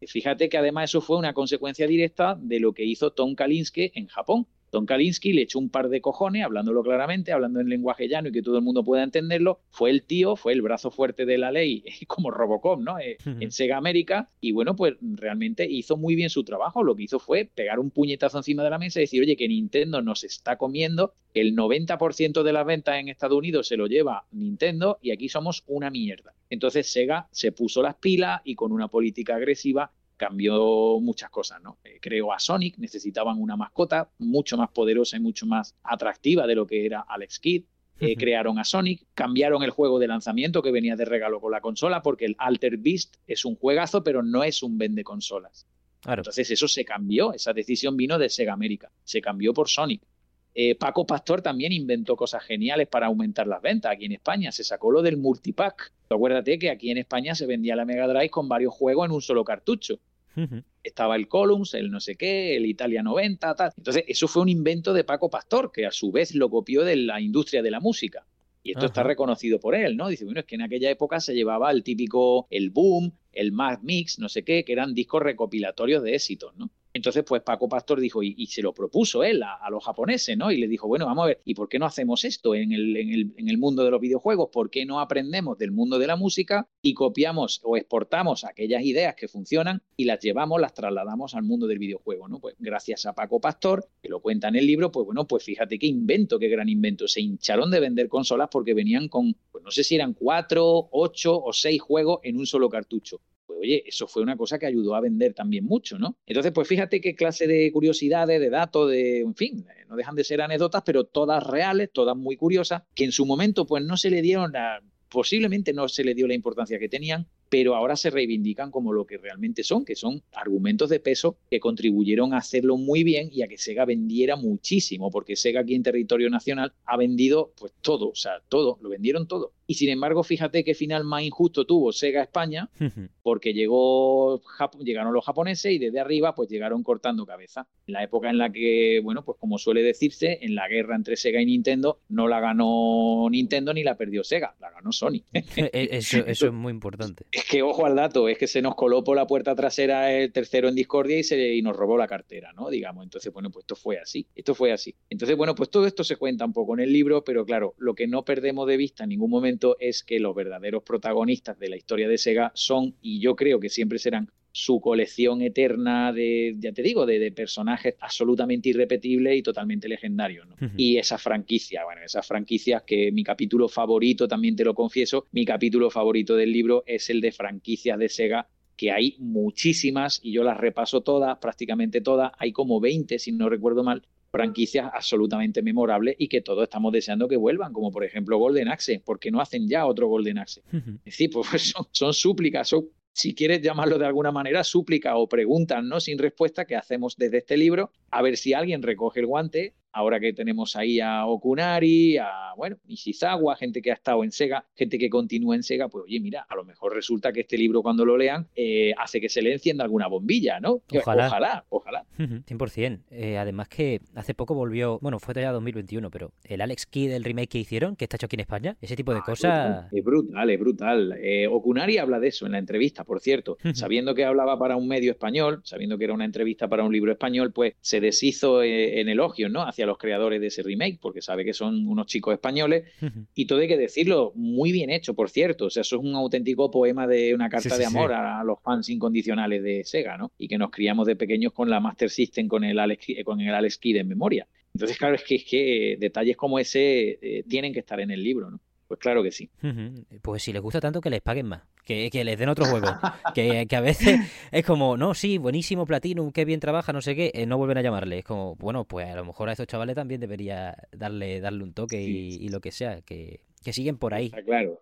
Y fíjate que además eso fue una consecuencia directa de lo que hizo Tom Kalinske en Japón. Don Kalinsky le echó un par de cojones, hablándolo claramente, hablando en lenguaje llano y que todo el mundo pueda entenderlo. Fue el tío, fue el brazo fuerte de la ley, *laughs* como Robocop, ¿no? Eh, en Sega América. Y bueno, pues realmente hizo muy bien su trabajo. Lo que hizo fue pegar un puñetazo encima de la mesa y decir, oye, que Nintendo nos está comiendo. El 90% de las ventas en Estados Unidos se lo lleva Nintendo y aquí somos una mierda. Entonces Sega se puso las pilas y con una política agresiva cambió muchas cosas, ¿no? Eh, creó a Sonic, necesitaban una mascota mucho más poderosa y mucho más atractiva de lo que era Alex Kidd. Eh, crearon a Sonic, cambiaron el juego de lanzamiento que venía de regalo con la consola, porque el Alter Beast es un juegazo, pero no es un vende consolas. Entonces eso se cambió, esa decisión vino de Sega América, se cambió por Sonic. Eh, Paco Pastor también inventó cosas geniales para aumentar las ventas aquí en España. Se sacó lo del multipack. Acuérdate que aquí en España se vendía la Mega Drive con varios juegos en un solo cartucho. Estaba el Columns, el no sé qué, el Italia 90, tal. Entonces, eso fue un invento de Paco Pastor, que a su vez lo copió de la industria de la música. Y esto está reconocido por él, ¿no? Dice, bueno, es que en aquella época se llevaba el típico, el boom, el Mad Mix, no sé qué, que eran discos recopilatorios de éxitos, ¿no? Entonces, pues Paco Pastor dijo, y, se lo propuso él a, los japoneses, ¿no? Y le dijo, bueno, vamos a ver, ¿y por qué no hacemos esto en el, en, el, en el, mundo de los videojuegos? ¿Por qué no aprendemos del mundo de la música y copiamos o exportamos aquellas ideas que funcionan y las llevamos, las trasladamos al mundo del videojuego, ¿no? Pues gracias a Paco Pastor, que lo cuenta en el libro, pues bueno, pues fíjate qué invento, qué gran invento. Se hincharon de vender consolas porque venían con, pues no sé si eran cuatro, ocho o seis juegos en un solo cartucho pues oye, eso fue una cosa que ayudó a vender también mucho, ¿no? Entonces, pues fíjate qué clase de curiosidades, de datos, de, en fin, eh, no dejan de ser anécdotas, pero todas reales, todas muy curiosas, que en su momento pues no se le dieron posiblemente no se le dio la importancia que tenían, pero ahora se reivindican como lo que realmente son, que son argumentos de peso que contribuyeron a hacerlo muy bien y a que Sega vendiera muchísimo, porque Sega aquí en territorio nacional ha vendido pues todo, o sea, todo, lo vendieron todo. Y sin embargo, fíjate qué final más injusto tuvo Sega España, porque llegó, llegaron los japoneses y desde arriba pues llegaron cortando cabeza. En la época en la que, bueno, pues como suele decirse, en la guerra entre Sega y Nintendo no la ganó Nintendo ni la perdió Sega, la ganó Sony. *laughs* E-, eso, eso es muy importante. Es que ojo al dato, es que se nos coló por la puerta trasera el tercero en Discordia y, se, y nos robó la cartera, ¿no? Digamos, entonces, bueno, pues esto fue así, esto fue así. Entonces, bueno, pues todo esto se cuenta un poco en el libro, pero claro, lo que no perdemos de vista en ningún momento es que los verdaderos protagonistas de la historia de Sega son, y yo creo que siempre serán, su colección eterna de, ya te digo, de, personajes absolutamente irrepetibles y totalmente legendarios. ¿no? Y esa franquicia, bueno, esas franquicias que mi capítulo favorito, también te lo confieso, mi capítulo favorito del libro es el de franquicias de Sega que hay muchísimas y yo las repaso todas, prácticamente todas, hay como 20 si no recuerdo mal, franquicias absolutamente memorables y que todos estamos deseando que vuelvan, como por ejemplo Golden Axe, porque no hacen ya otro Golden Axe. Es decir, *laughs* pues son, son súplicas, son si quieres llamarlo de alguna manera, súplica o preguntas ¿no? sin respuesta que hacemos desde este libro, a ver si alguien recoge el guante ahora que tenemos ahí a Okunari, a, bueno, Nishizawa, gente que ha estado en Sega, gente que continúa en Sega, pues oye, mira, a lo mejor resulta que este libro cuando lo lean eh, hace que se le encienda alguna bombilla, ¿no? Ojalá. Ojalá, ojalá. 100%. Eh, además que hace poco volvió, bueno, fue ya 2021, pero el Alex Key del remake que hicieron, que está hecho aquí en España, ese tipo de ah, cosas... Es brutal, es brutal. Eh, Okunari habla de eso en la entrevista, por cierto. sabiendo que hablaba para un medio español, sabiendo que era una entrevista para un libro español, pues se deshizo en elogios, ¿no? Hacia los creadores de ese remake, porque sabe que son unos chicos españoles. Y todo hay que decirlo, muy bien hecho, por cierto. O sea, eso es un auténtico poema de una carta de amor a los fans incondicionales de Sega, ¿no? Y que nos criamos de pequeños con la Master System, con el Alex, con el Alex Kidd en memoria. Entonces, claro, es que, es que detalles como ese eh, tienen que estar en el libro, ¿no? Pues claro que sí. Pues si les gusta tanto que les paguen más, que, les den otro juego. que, a veces *laughs* es como, no, sí, buenísimo Platinum, qué bien trabaja, no sé qué, eh, no vuelven a llamarle. Es como, bueno, pues a lo mejor a estos chavales también debería darle, darle un toque y, lo que sea, que, que siguen por ahí. Está claro.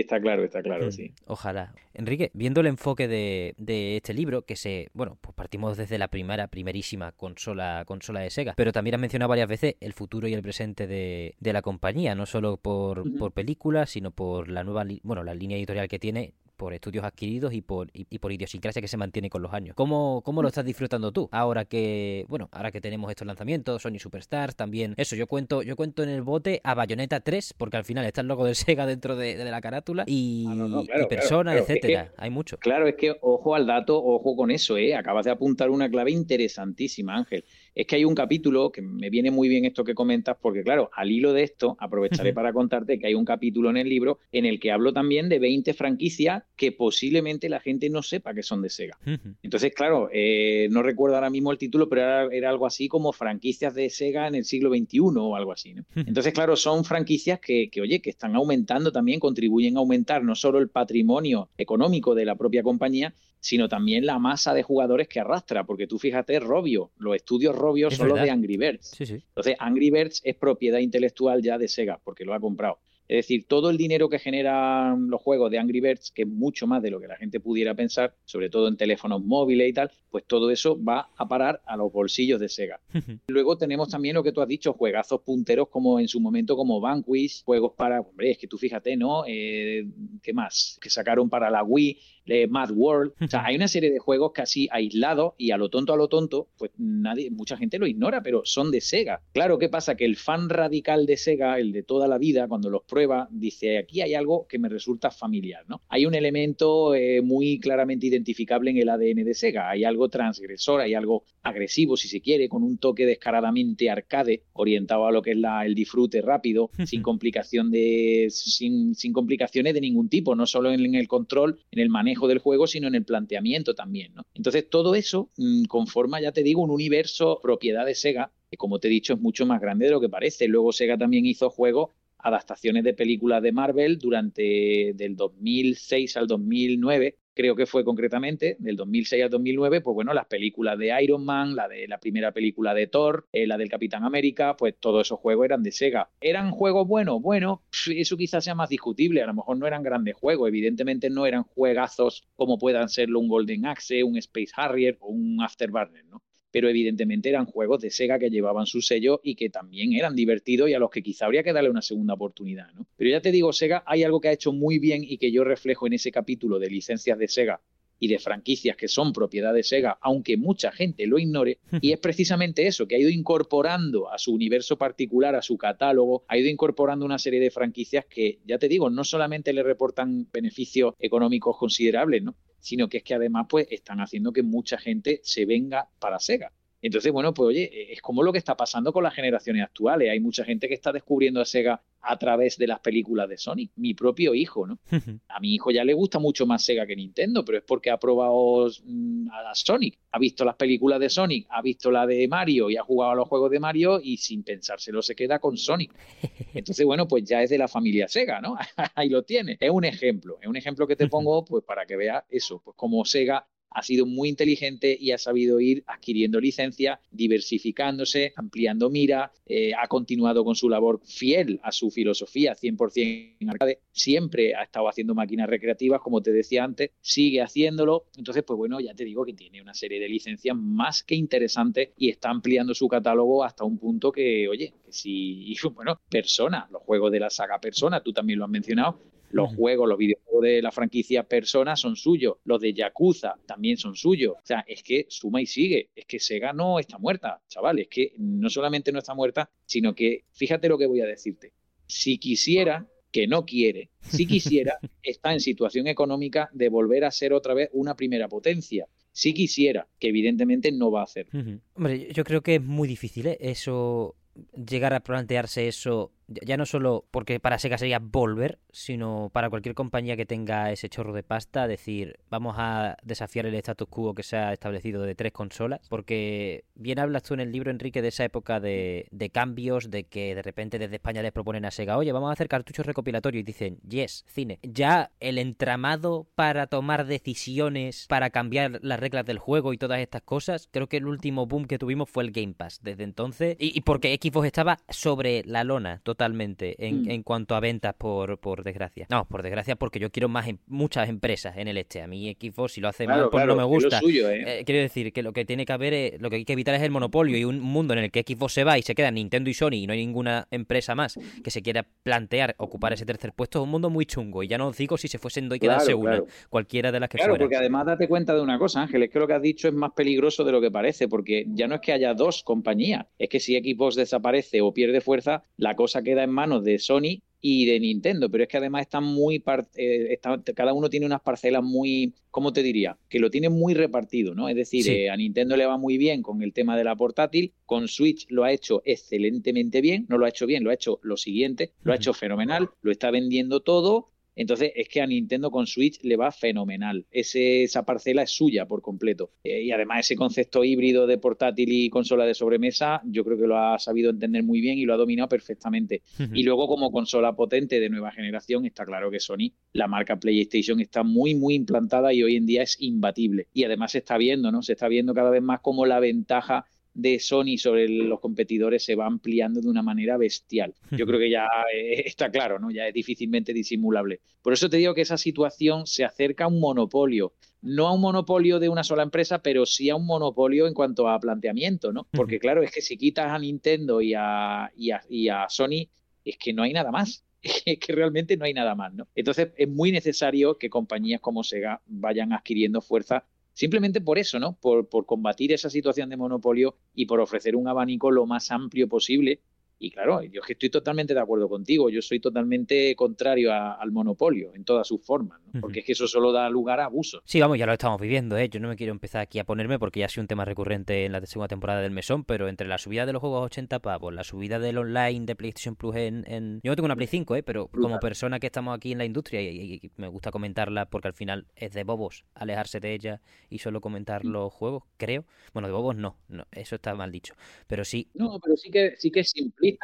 Está claro, está claro, mm, sí. Ojalá. Enrique, viendo el enfoque de, de, este libro, que se, bueno, pues partimos desde la primera, primerísima consola, consola de Sega, pero también has mencionado varias veces el futuro y el presente de, de la compañía, no solo por, por películas, sino por la nueva, bueno, la línea editorial que tiene por estudios adquiridos y por, y, por idiosincrasia que se mantiene con los años. ¿Cómo, ¿Cómo lo estás disfrutando tú? Ahora que, bueno, ahora que tenemos estos lanzamientos, Sony Superstars, también, eso, yo cuento, yo cuento en el bote a Bayonetta 3, porque al final está el logo de Sega dentro de, la carátula y, ah, Persona, etcétera. Hay mucho. Claro, es que ojo al dato, ojo con eso, ¿eh? Acabas de apuntar una clave interesantísima, Ángel es que hay un capítulo que me viene muy bien esto que comentas, porque claro, al hilo de esto aprovecharé para contarte que hay un capítulo en el libro en el que hablo también de 20 franquicias que posiblemente la gente no sepa que son de Sega. Entonces, claro, eh, no recuerdo ahora mismo el título, pero era, algo así como franquicias de Sega en el siglo XXI o algo así. Entonces, claro, son franquicias que, que, oye, que están aumentando también, contribuyen a aumentar no solo el patrimonio económico de la propia compañía, sino también la masa de jugadores que arrastra, porque tú fíjate, Robio, los estudios Robio son los de Angry Birds. Entonces, Angry Birds es propiedad intelectual ya de Sega, porque lo ha comprado. Es decir, todo el dinero que generan los juegos de Angry Birds, que es mucho más de lo que la gente pudiera pensar, sobre todo en teléfonos móviles y tal, pues todo eso va a parar a los bolsillos de Sega. *laughs* Luego tenemos también lo que tú has dicho, juegazos punteros como en su momento como Vanquish, juegos para, hombre, es que tú fíjate, ¿no? Eh, ¿Qué más? Que sacaron para la Wii, de Mad World. O sea, *laughs* hay una serie de juegos casi aislados y a lo tonto, a lo tonto, pues nadie, mucha gente lo ignora, pero son de Sega. Claro, ¿qué pasa? Que el fan radical de Sega, el de toda la vida, cuando los prueba, dice, aquí hay algo que me resulta familiar, ¿no? Hay un elemento eh, muy claramente identificable en el ADN de Sega. Hay algo transgresor, hay algo agresivo, si se quiere, con un toque descaradamente arcade, orientado a lo que es la, el disfrute rápido, *laughs* sin complicación de, sin, sin complicaciones de ningún tipo, no solo en el control, en el manejo del juego, sino en el planteamiento también. ¿no? Entonces, todo eso mm, conforma, ya te digo, un universo propiedad de Sega, que como te he dicho es mucho más grande de lo que parece. Luego Sega también hizo juegos adaptaciones de películas de Marvel durante del 2006 al 2009 creo que fue concretamente, del 2006 al 2009, pues bueno, las películas de Iron Man, la de la primera película de Thor, eh, la del Capitán América, pues todos esos juegos eran de Sega. ¿Eran juegos buenos? Bueno, eso quizás sea más discutible, a lo mejor no eran grandes juegos, evidentemente no eran juegazos como puedan serlo un Golden Axe, un Space Harrier o un Afterburner, ¿no? Pero evidentemente eran juegos de Sega que llevaban su sello y que también eran divertidos y a los que quizá habría que darle una segunda oportunidad, ¿no? Pero ya te digo, Sega hay algo que ha hecho muy bien y que yo reflejo en ese capítulo de licencias de Sega y de franquicias que son propiedad de Sega, aunque mucha gente lo ignore, *laughs* y es precisamente eso, que ha ido incorporando a su universo particular, a su catálogo, ha ido incorporando una serie de franquicias que, ya te digo, no solamente le reportan beneficios económicos considerables, ¿no? Sino que es que además pues están haciendo que mucha gente se venga para Sega. Entonces, bueno, pues oye, e, es como lo que está pasando con las generaciones actuales. Hay mucha gente que está descubriendo a Sega a través de las películas de Sonic. Mi propio hijo, ¿no? *laughs* A mi hijo ya le gusta mucho más Sega que Nintendo, pero es porque ha probado mm, a Sonic. Ha visto las películas de Sonic, ha visto la de Mario y ha jugado a los juegos de Mario y sin pensárselo se queda con Sonic. *laughs* Entonces, bueno, pues ya es de la familia Sega, ¿no? *laughs* Ahí lo tiene. Es un ejemplo, es un ejemplo que te pongo pues para que veas eso, pues como Sega ha sido muy inteligente y ha sabido ir adquiriendo licencia, diversificándose, ampliando mira, eh, ha continuado con su labor fiel a su filosofía 100% en arcade, siempre ha estado haciendo máquinas recreativas, como te decía antes, sigue haciéndolo, entonces pues bueno, ya te digo que tiene una serie de licencias más que interesantes y está ampliando su catálogo hasta un punto que, oye, que si, *laughs* bueno, Persona, los juegos de la saga Persona, tú también lo has mencionado, los juegos, los videojuegos de la franquicia Persona son suyos. Los de Yakuza también son suyos. O sea, es que suma y sigue. Es que Sega no está muerta, chaval. Es que no solamente no está muerta, sino que fíjate lo que voy a decirte. Si quisiera, que no quiere, si *laughs* quisiera, está en situación económica de volver a ser otra vez una primera potencia. Si quisiera, que evidentemente no va a hacer. Hombre, yo creo que es muy difícil ¿eh? eso llegar a plantearse eso ya no solo porque para Sega sería volver, sino para cualquier compañía que tenga ese chorro de pasta, decir, vamos a desafiar el status quo que se ha establecido de tres consolas, porque bien hablas tú en el libro, Enrique, de esa época de, de cambios, de que de repente desde España les proponen a Sega, oye, vamos a hacer cartuchos recopilatorios y dicen, yes, cine. Ya el entramado para tomar decisiones, para cambiar las reglas del juego y todas estas cosas, creo que el último boom que tuvimos fue el Game Pass desde entonces, y, y porque Xbox estaba sobre la lona, totalmente en, mm. en cuanto a ventas, por, por desgracia. No, por desgracia, porque yo quiero más em, muchas empresas en el este. A mí Xbox, si lo hace mal, pues no me gusta. ¿eh? Eh, quiero decir que lo que tiene que haber, es, lo que hay que evitar es el monopolio y un mundo en el que Xbox se va y se queda Nintendo y Sony y no hay ninguna empresa más que se quiera plantear ocupar ese tercer puesto. Es un mundo muy chungo. Y ya no os digo si se fuesen dos y quedarse una, cualquiera de las que Claro, porque además date cuenta de una cosa, Ángel, es que lo que has dicho es más peligroso de lo que parece, porque ya no es que haya dos compañías, es que si Xbox desaparece o pierde fuerza, la cosa queda en manos de Sony y de Nintendo, pero es que además están muy eh, cada uno tiene unas parcelas muy, ¿cómo te diría? Que lo tiene muy repartido, ¿no? Es decir, eh, a Nintendo le va muy bien con el tema de la portátil, con Switch lo ha hecho excelentemente bien, no lo ha hecho bien, lo ha hecho lo siguiente, lo ha hecho fenomenal, lo está vendiendo todo Entonces es que a Nintendo con Switch le va fenomenal. esa parcela es suya por completo. Eh, y además ese concepto híbrido de portátil y consola de sobremesa, yo creo que lo ha sabido entender muy bien y lo ha dominado perfectamente. y luego como consola potente de nueva generación, está claro que Sony, la marca PlayStation está muy, muy implantada y hoy en día es imbatible. Y además se está viendo, ¿no? Se está viendo cada vez más como la ventaja de Sony sobre los competidores se va ampliando de una manera bestial. Yo creo que ya eh, *laughs* está claro, ¿no? Ya es difícilmente disimulable. Por eso te digo que esa situación se acerca a un monopolio. No a un monopolio de una sola empresa, pero sí a un monopolio en cuanto a planteamiento, ¿no? Porque claro, es que si quitas a Nintendo y a, y a, y a Sony, es que no hay nada más. *laughs* Es que realmente no hay nada más, ¿no? Entonces es muy necesario que compañías como Sega vayan adquiriendo fuerza Simplemente por eso, ¿no? Por, por combatir esa situación de monopolio y por ofrecer un abanico lo más amplio posible y claro, yo estoy totalmente de acuerdo contigo, yo soy totalmente contrario al monopolio en todas sus formas, porque es que eso solo da lugar a abusos. Sí, vamos, ya lo estamos viviendo, ¿eh? yo no me quiero empezar aquí a ponerme porque ya ha sido un tema recurrente en la segunda temporada del mesón, pero entre la subida de los juegos a 80 pavos, la subida del online de PlayStation Plus en... Yo no tengo una Play 5, ¿eh? pero como persona que estamos aquí en la industria y, me gusta comentarla porque al final es de bobos alejarse de ella y solo comentar mm. los juegos, creo. Bueno, de bobos no, no eso está mal dicho, pero sí... No, pero sí que, sí que es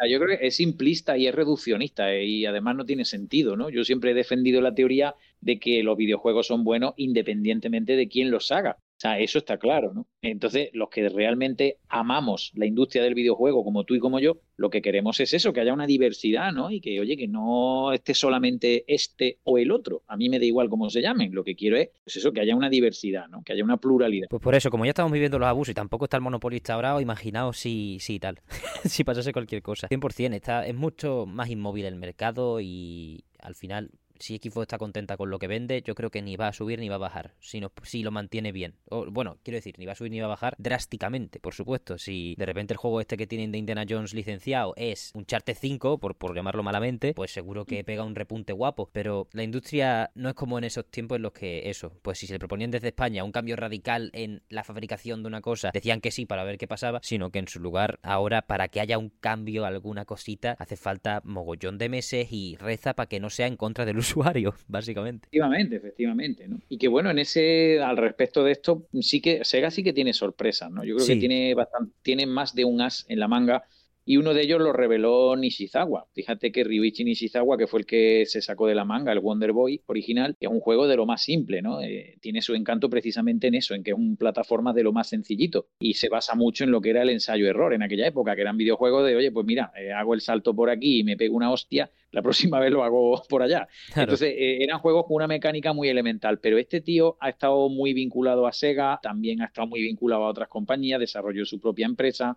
yo creo que es simplista y es reduccionista eh, y además no tiene sentido, ¿no? Yo siempre he defendido la teoría de que los videojuegos son buenos independientemente de quién los haga. O sea, eso está claro, ¿no? Entonces, los que realmente amamos la industria del videojuego, como tú y como yo, lo que queremos es eso, que haya una diversidad, ¿no? Y que, oye, que no esté solamente este o el otro. A mí me da igual cómo se llamen. Lo que quiero es, pues eso, que haya una diversidad, ¿no? Que haya una pluralidad. Pues por eso, como ya estamos viviendo los abusos y tampoco está el monopolista ahora, imaginaos si, si tal, *laughs* si pasase cualquier cosa. 100%, está, es mucho más inmóvil el mercado y al final si Xbox está contenta con lo que vende, yo creo que ni va a subir ni va a bajar, sino si lo mantiene bien. O, bueno, quiero decir, ni va a subir ni va a bajar drásticamente, por supuesto. Si de repente el juego este que tienen de Indiana Jones licenciado es un Charter 5, por, por llamarlo malamente, pues seguro que pega un repunte guapo. Pero la industria no es como en esos tiempos en los que eso, pues si se le proponían desde España un cambio radical en la fabricación de una cosa, decían que sí para ver qué pasaba, sino que en su lugar ahora para que haya un cambio, alguna cosita, hace falta mogollón de meses y reza para que no sea en contra del uso usuario, *laughs* básicamente. Efectivamente, efectivamente, ¿no? Y que bueno, en ese, al respecto de esto, sí que Sega sí que tiene sorpresas, ¿no? Yo creo que tiene bastante, tiene más de un as en la manga y uno de ellos lo reveló Nishizawa. Fíjate que Ryuichi Nishizawa, que fue el que se sacó de la manga el Wonder Boy original, que es un juego de lo más simple, ¿no? Eh, tiene su encanto precisamente en eso, en que es un plataforma de lo más sencillito y se basa mucho en lo que era el ensayo-error en aquella época, que eran videojuegos de, oye, pues mira, eh, hago el salto por aquí y me pego una hostia, la *laughs* próxima vez lo hago por allá. Entonces, eh, eran juegos con una mecánica muy elemental, pero este tío ha estado muy vinculado a Sega, también ha estado muy vinculado a otras compañías, desarrolló su propia empresa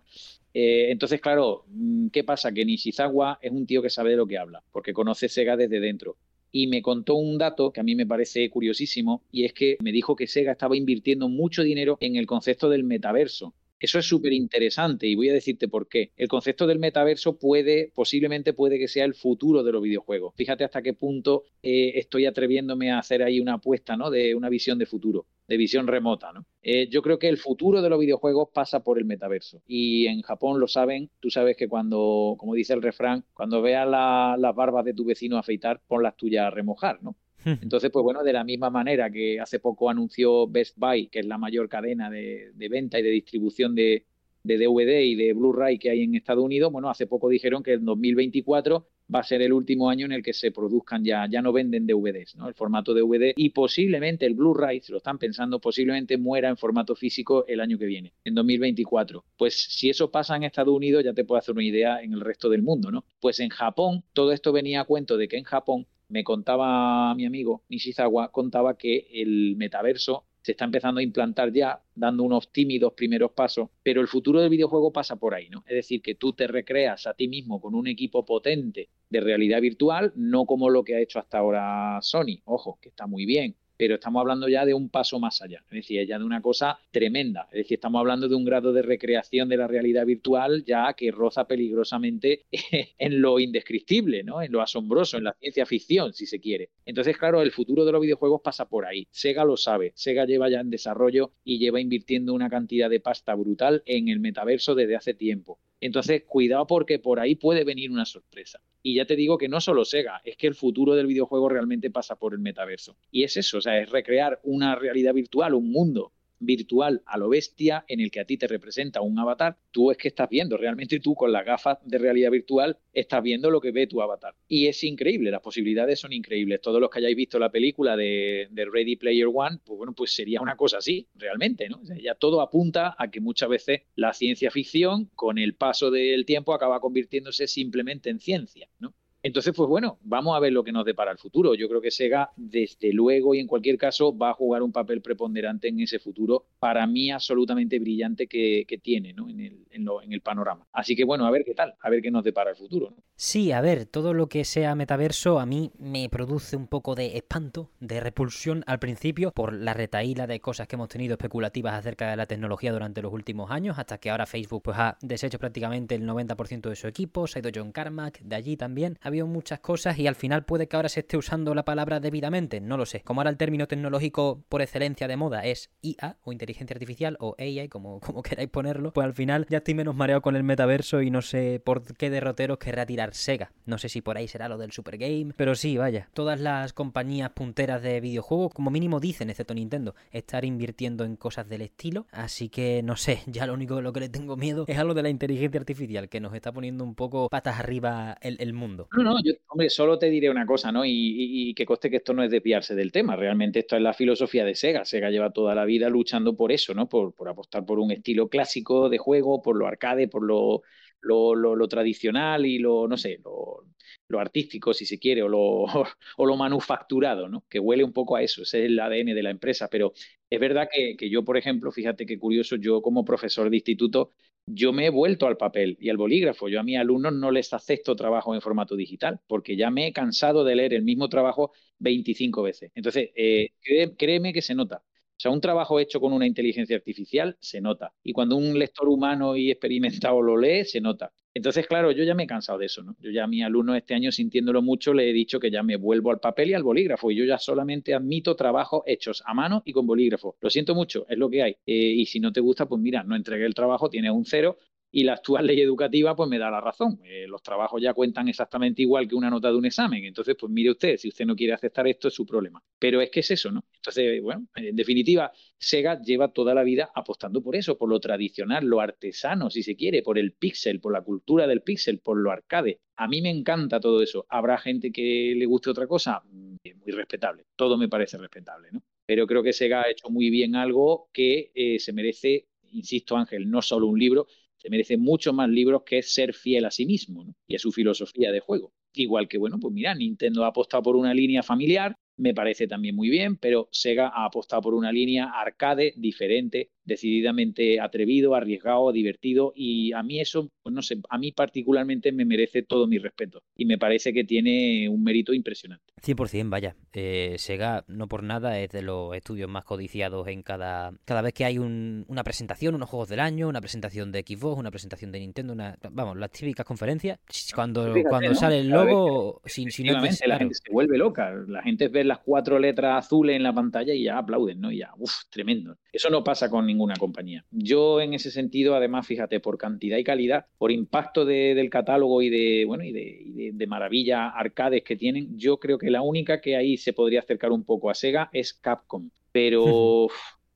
eh, entonces, claro, mm, ¿qué pasa? Que Nishizawa es un tío que sabe de lo que habla, porque conoce Sega desde dentro. Y me contó un dato que a mí me parece curiosísimo, y es que me dijo que Sega estaba invirtiendo mucho dinero en el concepto del metaverso. Eso es súper interesante y voy a decirte por qué. El concepto del metaverso puede, posiblemente puede que sea el futuro de los videojuegos. Fíjate hasta qué punto eh, estoy atreviéndome a hacer ahí una apuesta, ¿no? De una visión de futuro de visión remota. ¿no? Eh, yo creo que el futuro de los videojuegos pasa por el metaverso. Y en Japón lo saben, tú sabes que cuando, como dice el refrán, cuando veas las barbas de tu vecino afeitar, pon las tuyas a remojar, ¿no? Entonces, pues bueno, de la misma manera que hace poco anunció Best Buy, que es la mayor cadena de, de venta y de distribución de, de DVD y de Blu-ray que hay en Estados Unidos, bueno, hace poco dijeron que el 2024 va a ser el último año en el que se produzcan ya, ya no venden DVDs, ¿no? El formato DVD y posiblemente el Blu-ray, si lo están pensando, posiblemente muera en formato físico el año que viene, en 2024. Pues si eso pasa en Estados Unidos, ya te puedo hacer una idea en el resto del mundo, ¿no? Pues en Japón, todo esto venía a cuento de que en Japón, me contaba mi amigo Nishizawa, contaba que el metaverso se está empezando a implantar ya, dando unos tímidos primeros pasos, pero el futuro del videojuego pasa por ahí, ¿no? Es decir, que tú te recreas a ti mismo con un equipo potente de realidad virtual, no como lo que ha hecho hasta ahora Sony, ojo, que está muy bien, pero estamos hablando ya de un paso más allá, es decir, ya de una cosa tremenda, es decir, estamos hablando de un grado de recreación de la realidad virtual ya que roza peligrosamente *laughs* en lo indescriptible, ¿no? En lo asombroso, en la ciencia ficción, si se quiere. Entonces, claro, el futuro de los videojuegos pasa por ahí. Sega lo sabe, Sega lleva ya en desarrollo y lleva invirtiendo una cantidad de pasta brutal en el metaverso desde hace tiempo. Entonces, cuidado porque por ahí puede venir una sorpresa. Y ya te digo que no solo Sega, es que el futuro del videojuego realmente pasa por el metaverso. Y es eso, o sea, es recrear una realidad virtual, un mundo virtual a lo bestia en el que a ti te representa un avatar, tú es que estás viendo, realmente tú con las gafas de realidad virtual estás viendo lo que ve tu avatar. Y es increíble, las posibilidades son increíbles. Todos los que hayáis visto la película de, Ready Player One, pues bueno, pues sería una cosa así, realmente, ¿no? ya todo apunta a que muchas veces la ciencia ficción, con el paso del tiempo, acaba convirtiéndose simplemente en ciencia, ¿no? Entonces, pues bueno, vamos a ver lo que nos depara el futuro. Yo creo que Sega, desde luego y en cualquier caso, va a jugar un papel preponderante en ese futuro, para mí absolutamente brillante que, tiene ¿no? en, el, en, el, panorama. Así que bueno, a ver qué tal, a ver qué nos depara el futuro. Sí, a ver, todo lo que sea metaverso a mí me produce un poco de espanto, de repulsión al principio, por la retaíla de cosas que hemos tenido especulativas acerca de la tecnología durante los últimos años, hasta que ahora Facebook pues, ha deshecho prácticamente el 90% de su equipo, se ha ido John Carmack de allí también muchas cosas y al final puede que ahora se esté usando la palabra debidamente, no lo sé. Como ahora el término tecnológico por excelencia de moda es IA o inteligencia artificial o AI, como, *laughs* como queráis ponerlo, pues al final ya estoy menos mareado con el metaverso y no sé por qué derroteros querrá tirar Sega. No sé si por ahí será lo del Super Game, pero sí, vaya. Todas las compañías punteras de videojuegos, como mínimo dicen, excepto Nintendo, estar invirtiendo en cosas del estilo. Así que no sé, *laughs* ya lo único de lo que le tengo miedo es algo de la inteligencia artificial, que nos está poniendo un poco patas arriba el mundo. No, yo, hombre, solo te diré una cosa, ¿no? Y, que coste que esto no es desviarse del tema. Realmente esto es la filosofía de Sega. Sega lleva toda la vida luchando por eso, ¿no? Por, apostar por un estilo clásico de juego, por lo arcade, por lo, lo, tradicional y lo, no sé, lo, artístico, si se quiere, o lo, *laughs* o lo manufacturado, ¿no? Que huele un poco a eso, ese es el ADN de la empresa. Pero es verdad que, que yo, por ejemplo, fíjate qué curioso, yo como profesor de instituto yo me he vuelto al papel y al bolígrafo. Yo a mis alumnos no les acepto trabajo en formato digital porque ya me he cansado de leer el mismo trabajo 25 veces. Entonces, eh, créeme que se nota. O sea, un trabajo hecho con una inteligencia artificial se nota. Y cuando un lector humano y experimentado lo lee, se nota. Entonces, claro, yo ya me he cansado de eso, ¿no? Yo ya a mi alumno este año, sintiéndolo mucho, le he dicho que ya me vuelvo al papel y al bolígrafo. Y yo ya solamente admito trabajos hechos a mano y con bolígrafo. Lo siento mucho, es lo que hay. Eh, y si no te gusta, pues mira, no entregué el trabajo, tienes un cero, y la actual ley educativa pues me da la razón. Eh, los trabajos ya cuentan exactamente igual que una nota de un examen. Entonces, pues mire usted, si usted no quiere aceptar esto es su problema. Pero es que es eso, ¿no? Entonces, bueno, en definitiva, Sega lleva toda la vida apostando por eso, por lo tradicional, lo artesano, si se quiere, por el pixel, por la cultura del pixel, por lo arcade. A mí me encanta todo eso. ¿Habrá gente que le guste otra cosa? Mm, muy respetable. Todo me parece respetable, ¿no? Pero creo que Sega ha hecho muy bien algo que eh, se merece, insisto Ángel, no solo un libro, se merece mucho más libros que ser fiel a sí mismo y a su filosofía de juego. Igual que, bueno, pues mira, Nintendo ha apostado por una línea familiar, me parece también muy bien, pero Sega ha apostado por una línea arcade diferente, decididamente atrevido, arriesgado, divertido y a mí eso, pues no sé, a mí particularmente me merece todo mi respeto y me parece que tiene un mérito impresionante. 100%, vaya. Eh, Sega no por nada es de los estudios más codiciados en cada cada vez que hay una presentación, unos juegos del año, una presentación de Xbox, una presentación de Nintendo, una, vamos, las típicas conferencias, cuando, cuando sale el logo, sin, no la gente se vuelve loca, la gente ve las cuatro letras azules en la pantalla y ya aplauden, ¿no? Y ya, uff, tremendo. Eso no pasa con ninguna compañía. Yo en ese sentido, además, fíjate, por cantidad y calidad, por impacto del catálogo y de, bueno, y de, de, maravilla arcades que tienen, yo creo que la única que ahí se podría acercar un poco a Sega es Capcom. Pero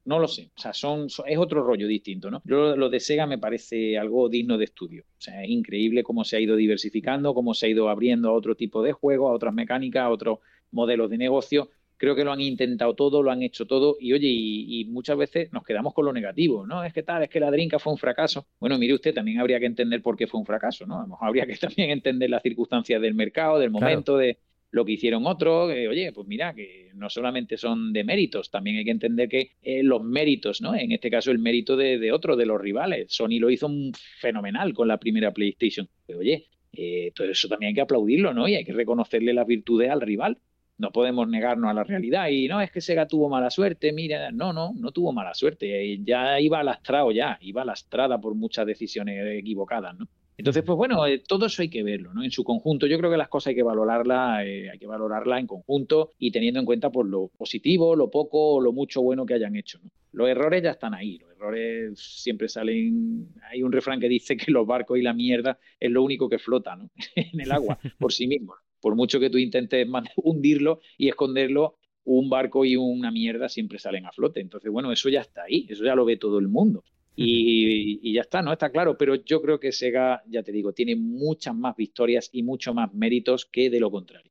no lo sé, o sea, son, es otro rollo distinto, ¿no? Yo lo de Sega me parece algo digno de estudio. O sea, es increíble cómo se ha ido diversificando, cómo se ha ido abriendo a otro tipo de juegos, a otras mecánicas, a otros modelos de negocio creo que lo han intentado todo, lo han hecho todo y oye, y, muchas veces nos quedamos con lo negativo, ¿no? Es que tal, es que la Drinka fue un fracaso. Bueno, mire usted, también habría que entender por qué fue un fracaso, ¿no? Habría que también entender las circunstancias del mercado, del momento, de lo que hicieron otros, oye, pues mira, que no solamente son de méritos, también hay que entender que eh, los méritos, ¿no? En este caso el mérito de, de otro, de los rivales. Sony lo hizo fenomenal con la primera PlayStation. Pero oye, eh, todo eso también hay que aplaudirlo, ¿no? Y hay que reconocerle las virtudes al rival no podemos negarnos a la realidad. Y no, es que Sega tuvo mala suerte, mira, no, no, no tuvo mala suerte, ya iba lastrado ya, iba lastrada por muchas decisiones equivocadas, ¿no? Entonces, pues bueno, eh, todo eso hay que verlo, ¿no? En su conjunto. Yo creo que las cosas hay que valorarlas, eh, hay que valorarla en conjunto y teniendo en cuenta por pues, lo positivo, lo poco o lo mucho bueno que hayan hecho. Los errores ya están ahí, los errores siempre salen. Hay un refrán que dice que los barcos y la mierda es lo único que flota ¿no? *laughs* en el agua por sí mismo. Por mucho que tú intentes *laughs* hundirlo y esconderlo, un barco y una mierda siempre salen a flote. Entonces, bueno, eso ya está ahí, eso ya lo ve todo el mundo. Y, y, ya está, ¿no? Está claro, pero yo creo que Sega, ya te digo, tiene muchas más victorias y mucho más méritos que de lo contrario.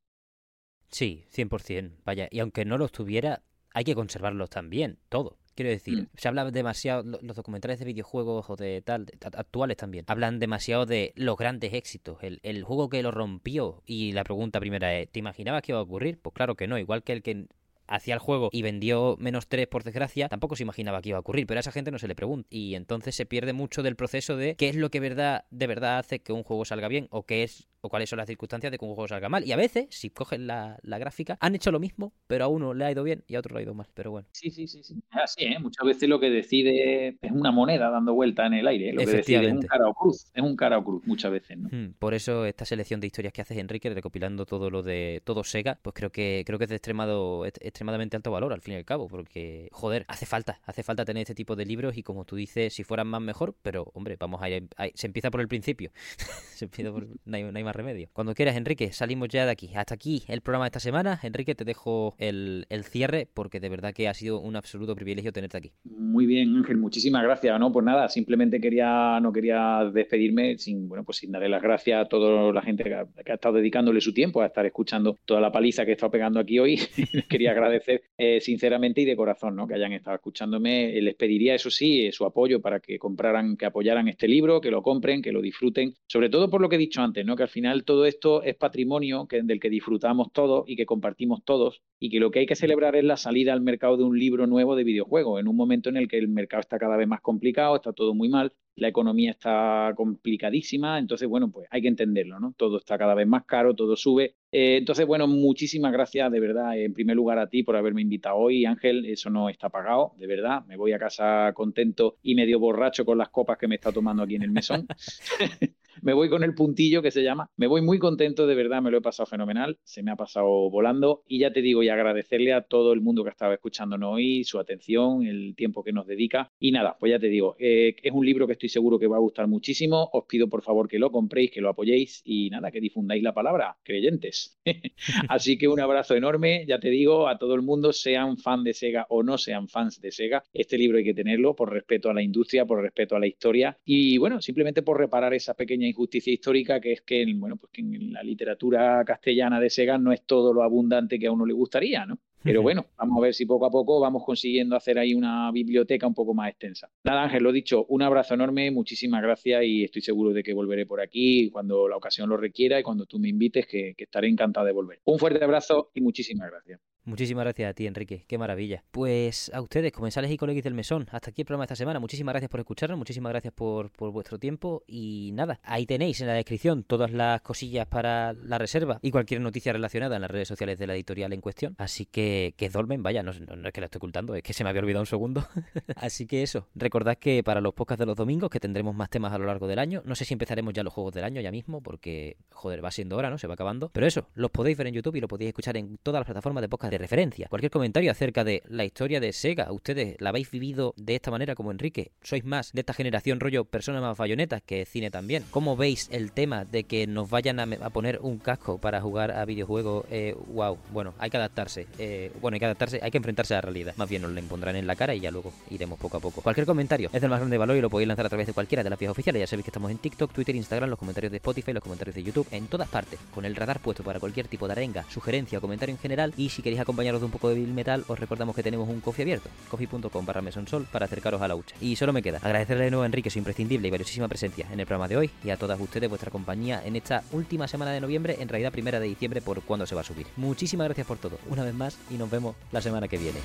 Sí, 100%. Vaya, y aunque no los tuviera, hay que conservarlos también, todo. Quiero decir, mm. se habla demasiado, los documentales de videojuegos o de tal, actuales también, hablan demasiado de los grandes éxitos, el, el juego que lo rompió. Y la pregunta primera es, ¿te imaginabas que iba a ocurrir? Pues claro que no, igual que el que hacía el juego y vendió menos 3 por desgracia, tampoco se imaginaba que iba a ocurrir, pero a esa gente no se le pregunta. Y entonces se pierde mucho del proceso de qué es lo que verdad, de verdad hace que un juego salga bien o qué es o cuáles son las circunstancias de que un juego salga mal. Y a veces, si cogen la, gráfica, han hecho lo mismo, pero a uno le ha ido bien y a otro le ha ido mal. Pero bueno. Sí, sí, sí. sí. Así, ¿eh? Muchas veces lo que decide es una moneda dando vuelta en el aire. ¿eh? Lo que decide es un cara o cruz. Es un cara o cruz muchas veces, ¿no? Hmm, por eso esta selección de historias que haces, Enrique, recopilando todo lo de todo Sega, pues creo que creo que es de extremado, extremadamente alto valor, al fin y al cabo, porque, joder, hace falta, hace falta tener este tipo de libros y como tú dices, si fueran más mejor, pero, hombre, vamos a ir, se empieza por el principio. *laughs* se empieza por, no hay, no hay más remedio. Cuando quieras Enrique, salimos ya de aquí. Hasta aquí el programa de esta semana. Enrique, te dejo el, cierre porque de verdad que ha sido un absoluto privilegio tenerte aquí. Muy bien, Ángel, muchísimas gracias. No, pues nada, simplemente quería, no quería despedirme sin, bueno, pues sin darle las gracias a toda la gente que ha, estado dedicándole su tiempo a estar escuchando toda la paliza que he estado pegando aquí hoy. *laughs* *laughs* quería agradecer eh, sinceramente y de corazón, ¿no? Que hayan estado escuchándome. Les pediría, eso sí, su apoyo para que compraran, que apoyaran este libro, que lo compren, que lo disfruten. Sobre todo por lo que he dicho antes, ¿no? Que al final todo esto es patrimonio que, del que disfrutamos todos y que compartimos todos y que lo que hay que celebrar es la salida al mercado de un libro nuevo de videojuegos, en un momento en el que el mercado está cada vez más complicado, está todo muy mal, la economía está complicadísima, entonces, bueno, pues hay que entenderlo, ¿no? Todo está cada vez más caro, todo sube. Eh, entonces, bueno, muchísimas gracias de verdad, en primer lugar a ti por haberme invitado hoy, Ángel, eso no está pagado, de verdad, me voy a casa contento y medio borracho con las copas que me está tomando aquí en el mesón. *laughs* me voy con el puntillo que se llama. Me voy muy contento, de verdad, me lo he pasado fenomenal, se me ha pasado volando y ya te digo, y agradecerle a todo el mundo que estaba escuchándonos hoy, su atención, el tiempo que nos dedica. Y nada, pues ya te digo, eh, es un libro que estoy seguro que va a gustar muchísimo. Os pido por favor que lo compréis, que lo apoyéis y nada, que difundáis la palabra, creyentes. *laughs* Así que un abrazo enorme, ya te digo, a todo el mundo, sean fan de Sega o no sean fans de Sega, este libro hay que tenerlo por respeto a la industria, por respeto a la historia y bueno, simplemente por reparar esa pequeña injusticia histórica que es que, bueno, pues que en la literatura castellana de Sega no es todo lo abundante que a uno le gustaría, ¿no? Pero bueno, vamos a ver si poco a poco vamos consiguiendo hacer ahí una biblioteca un poco más extensa. Nada, Ángel, lo dicho, un abrazo enorme, muchísimas gracias y estoy seguro de que volveré por aquí cuando la ocasión lo requiera y cuando tú me invites, que, que estaré encantado de volver. Un fuerte abrazo y muchísimas gracias. Muchísimas gracias a ti, Enrique. Qué maravilla. Pues a ustedes, comensales y colegas del mesón, hasta aquí el programa de esta semana. Muchísimas gracias por escucharnos, muchísimas gracias por, por, vuestro tiempo. Y nada, ahí tenéis en la descripción todas las cosillas para la reserva y cualquier noticia relacionada en las redes sociales de la editorial en cuestión. Así que que dolmen, vaya, no, es que la estoy ocultando, es que se me había olvidado un segundo. *laughs* Así que eso, recordad que para los podcasts de los domingos, que tendremos más temas a lo largo del año, no sé si empezaremos ya los juegos del año ya mismo, porque, joder, va siendo hora, ¿no? Se va acabando. Pero eso, los podéis ver en YouTube y lo podéis escuchar en todas las plataformas de podcast referencia. Cualquier comentario acerca de la historia de Sega. ¿Ustedes la habéis vivido de esta manera como Enrique? ¿Sois más de esta generación rollo personas más bayonetas que cine también? ¿Cómo veis el tema de que nos vayan a, poner un casco para jugar a videojuegos? Eh, wow, bueno, hay que adaptarse. Eh, bueno, hay que adaptarse, hay que enfrentarse a la realidad. Más bien nos la impondrán en la cara y ya luego iremos poco a poco. Cualquier comentario es del más grande valor y lo podéis lanzar a través de cualquiera de las vías oficiales. Ya sabéis que estamos en TikTok, Twitter, Instagram, los comentarios de Spotify, los comentarios de YouTube, en todas partes, con el radar puesto para cualquier tipo de arenga, sugerencia o comentario en general. Y si queréis acompañaros de un poco de Bill Metal, os recordamos que tenemos un coffee abierto, coffee.com barra mesonsol para acercaros a la hucha. Y solo me queda agradecerle de nuevo a Enrique su imprescindible y valiosísima presencia en el programa de hoy y a todas ustedes vuestra compañía en esta última semana de noviembre, en realidad primera de diciembre por cuando se va a subir. Muchísimas gracias por todo, una vez más, y nos vemos la semana que viene.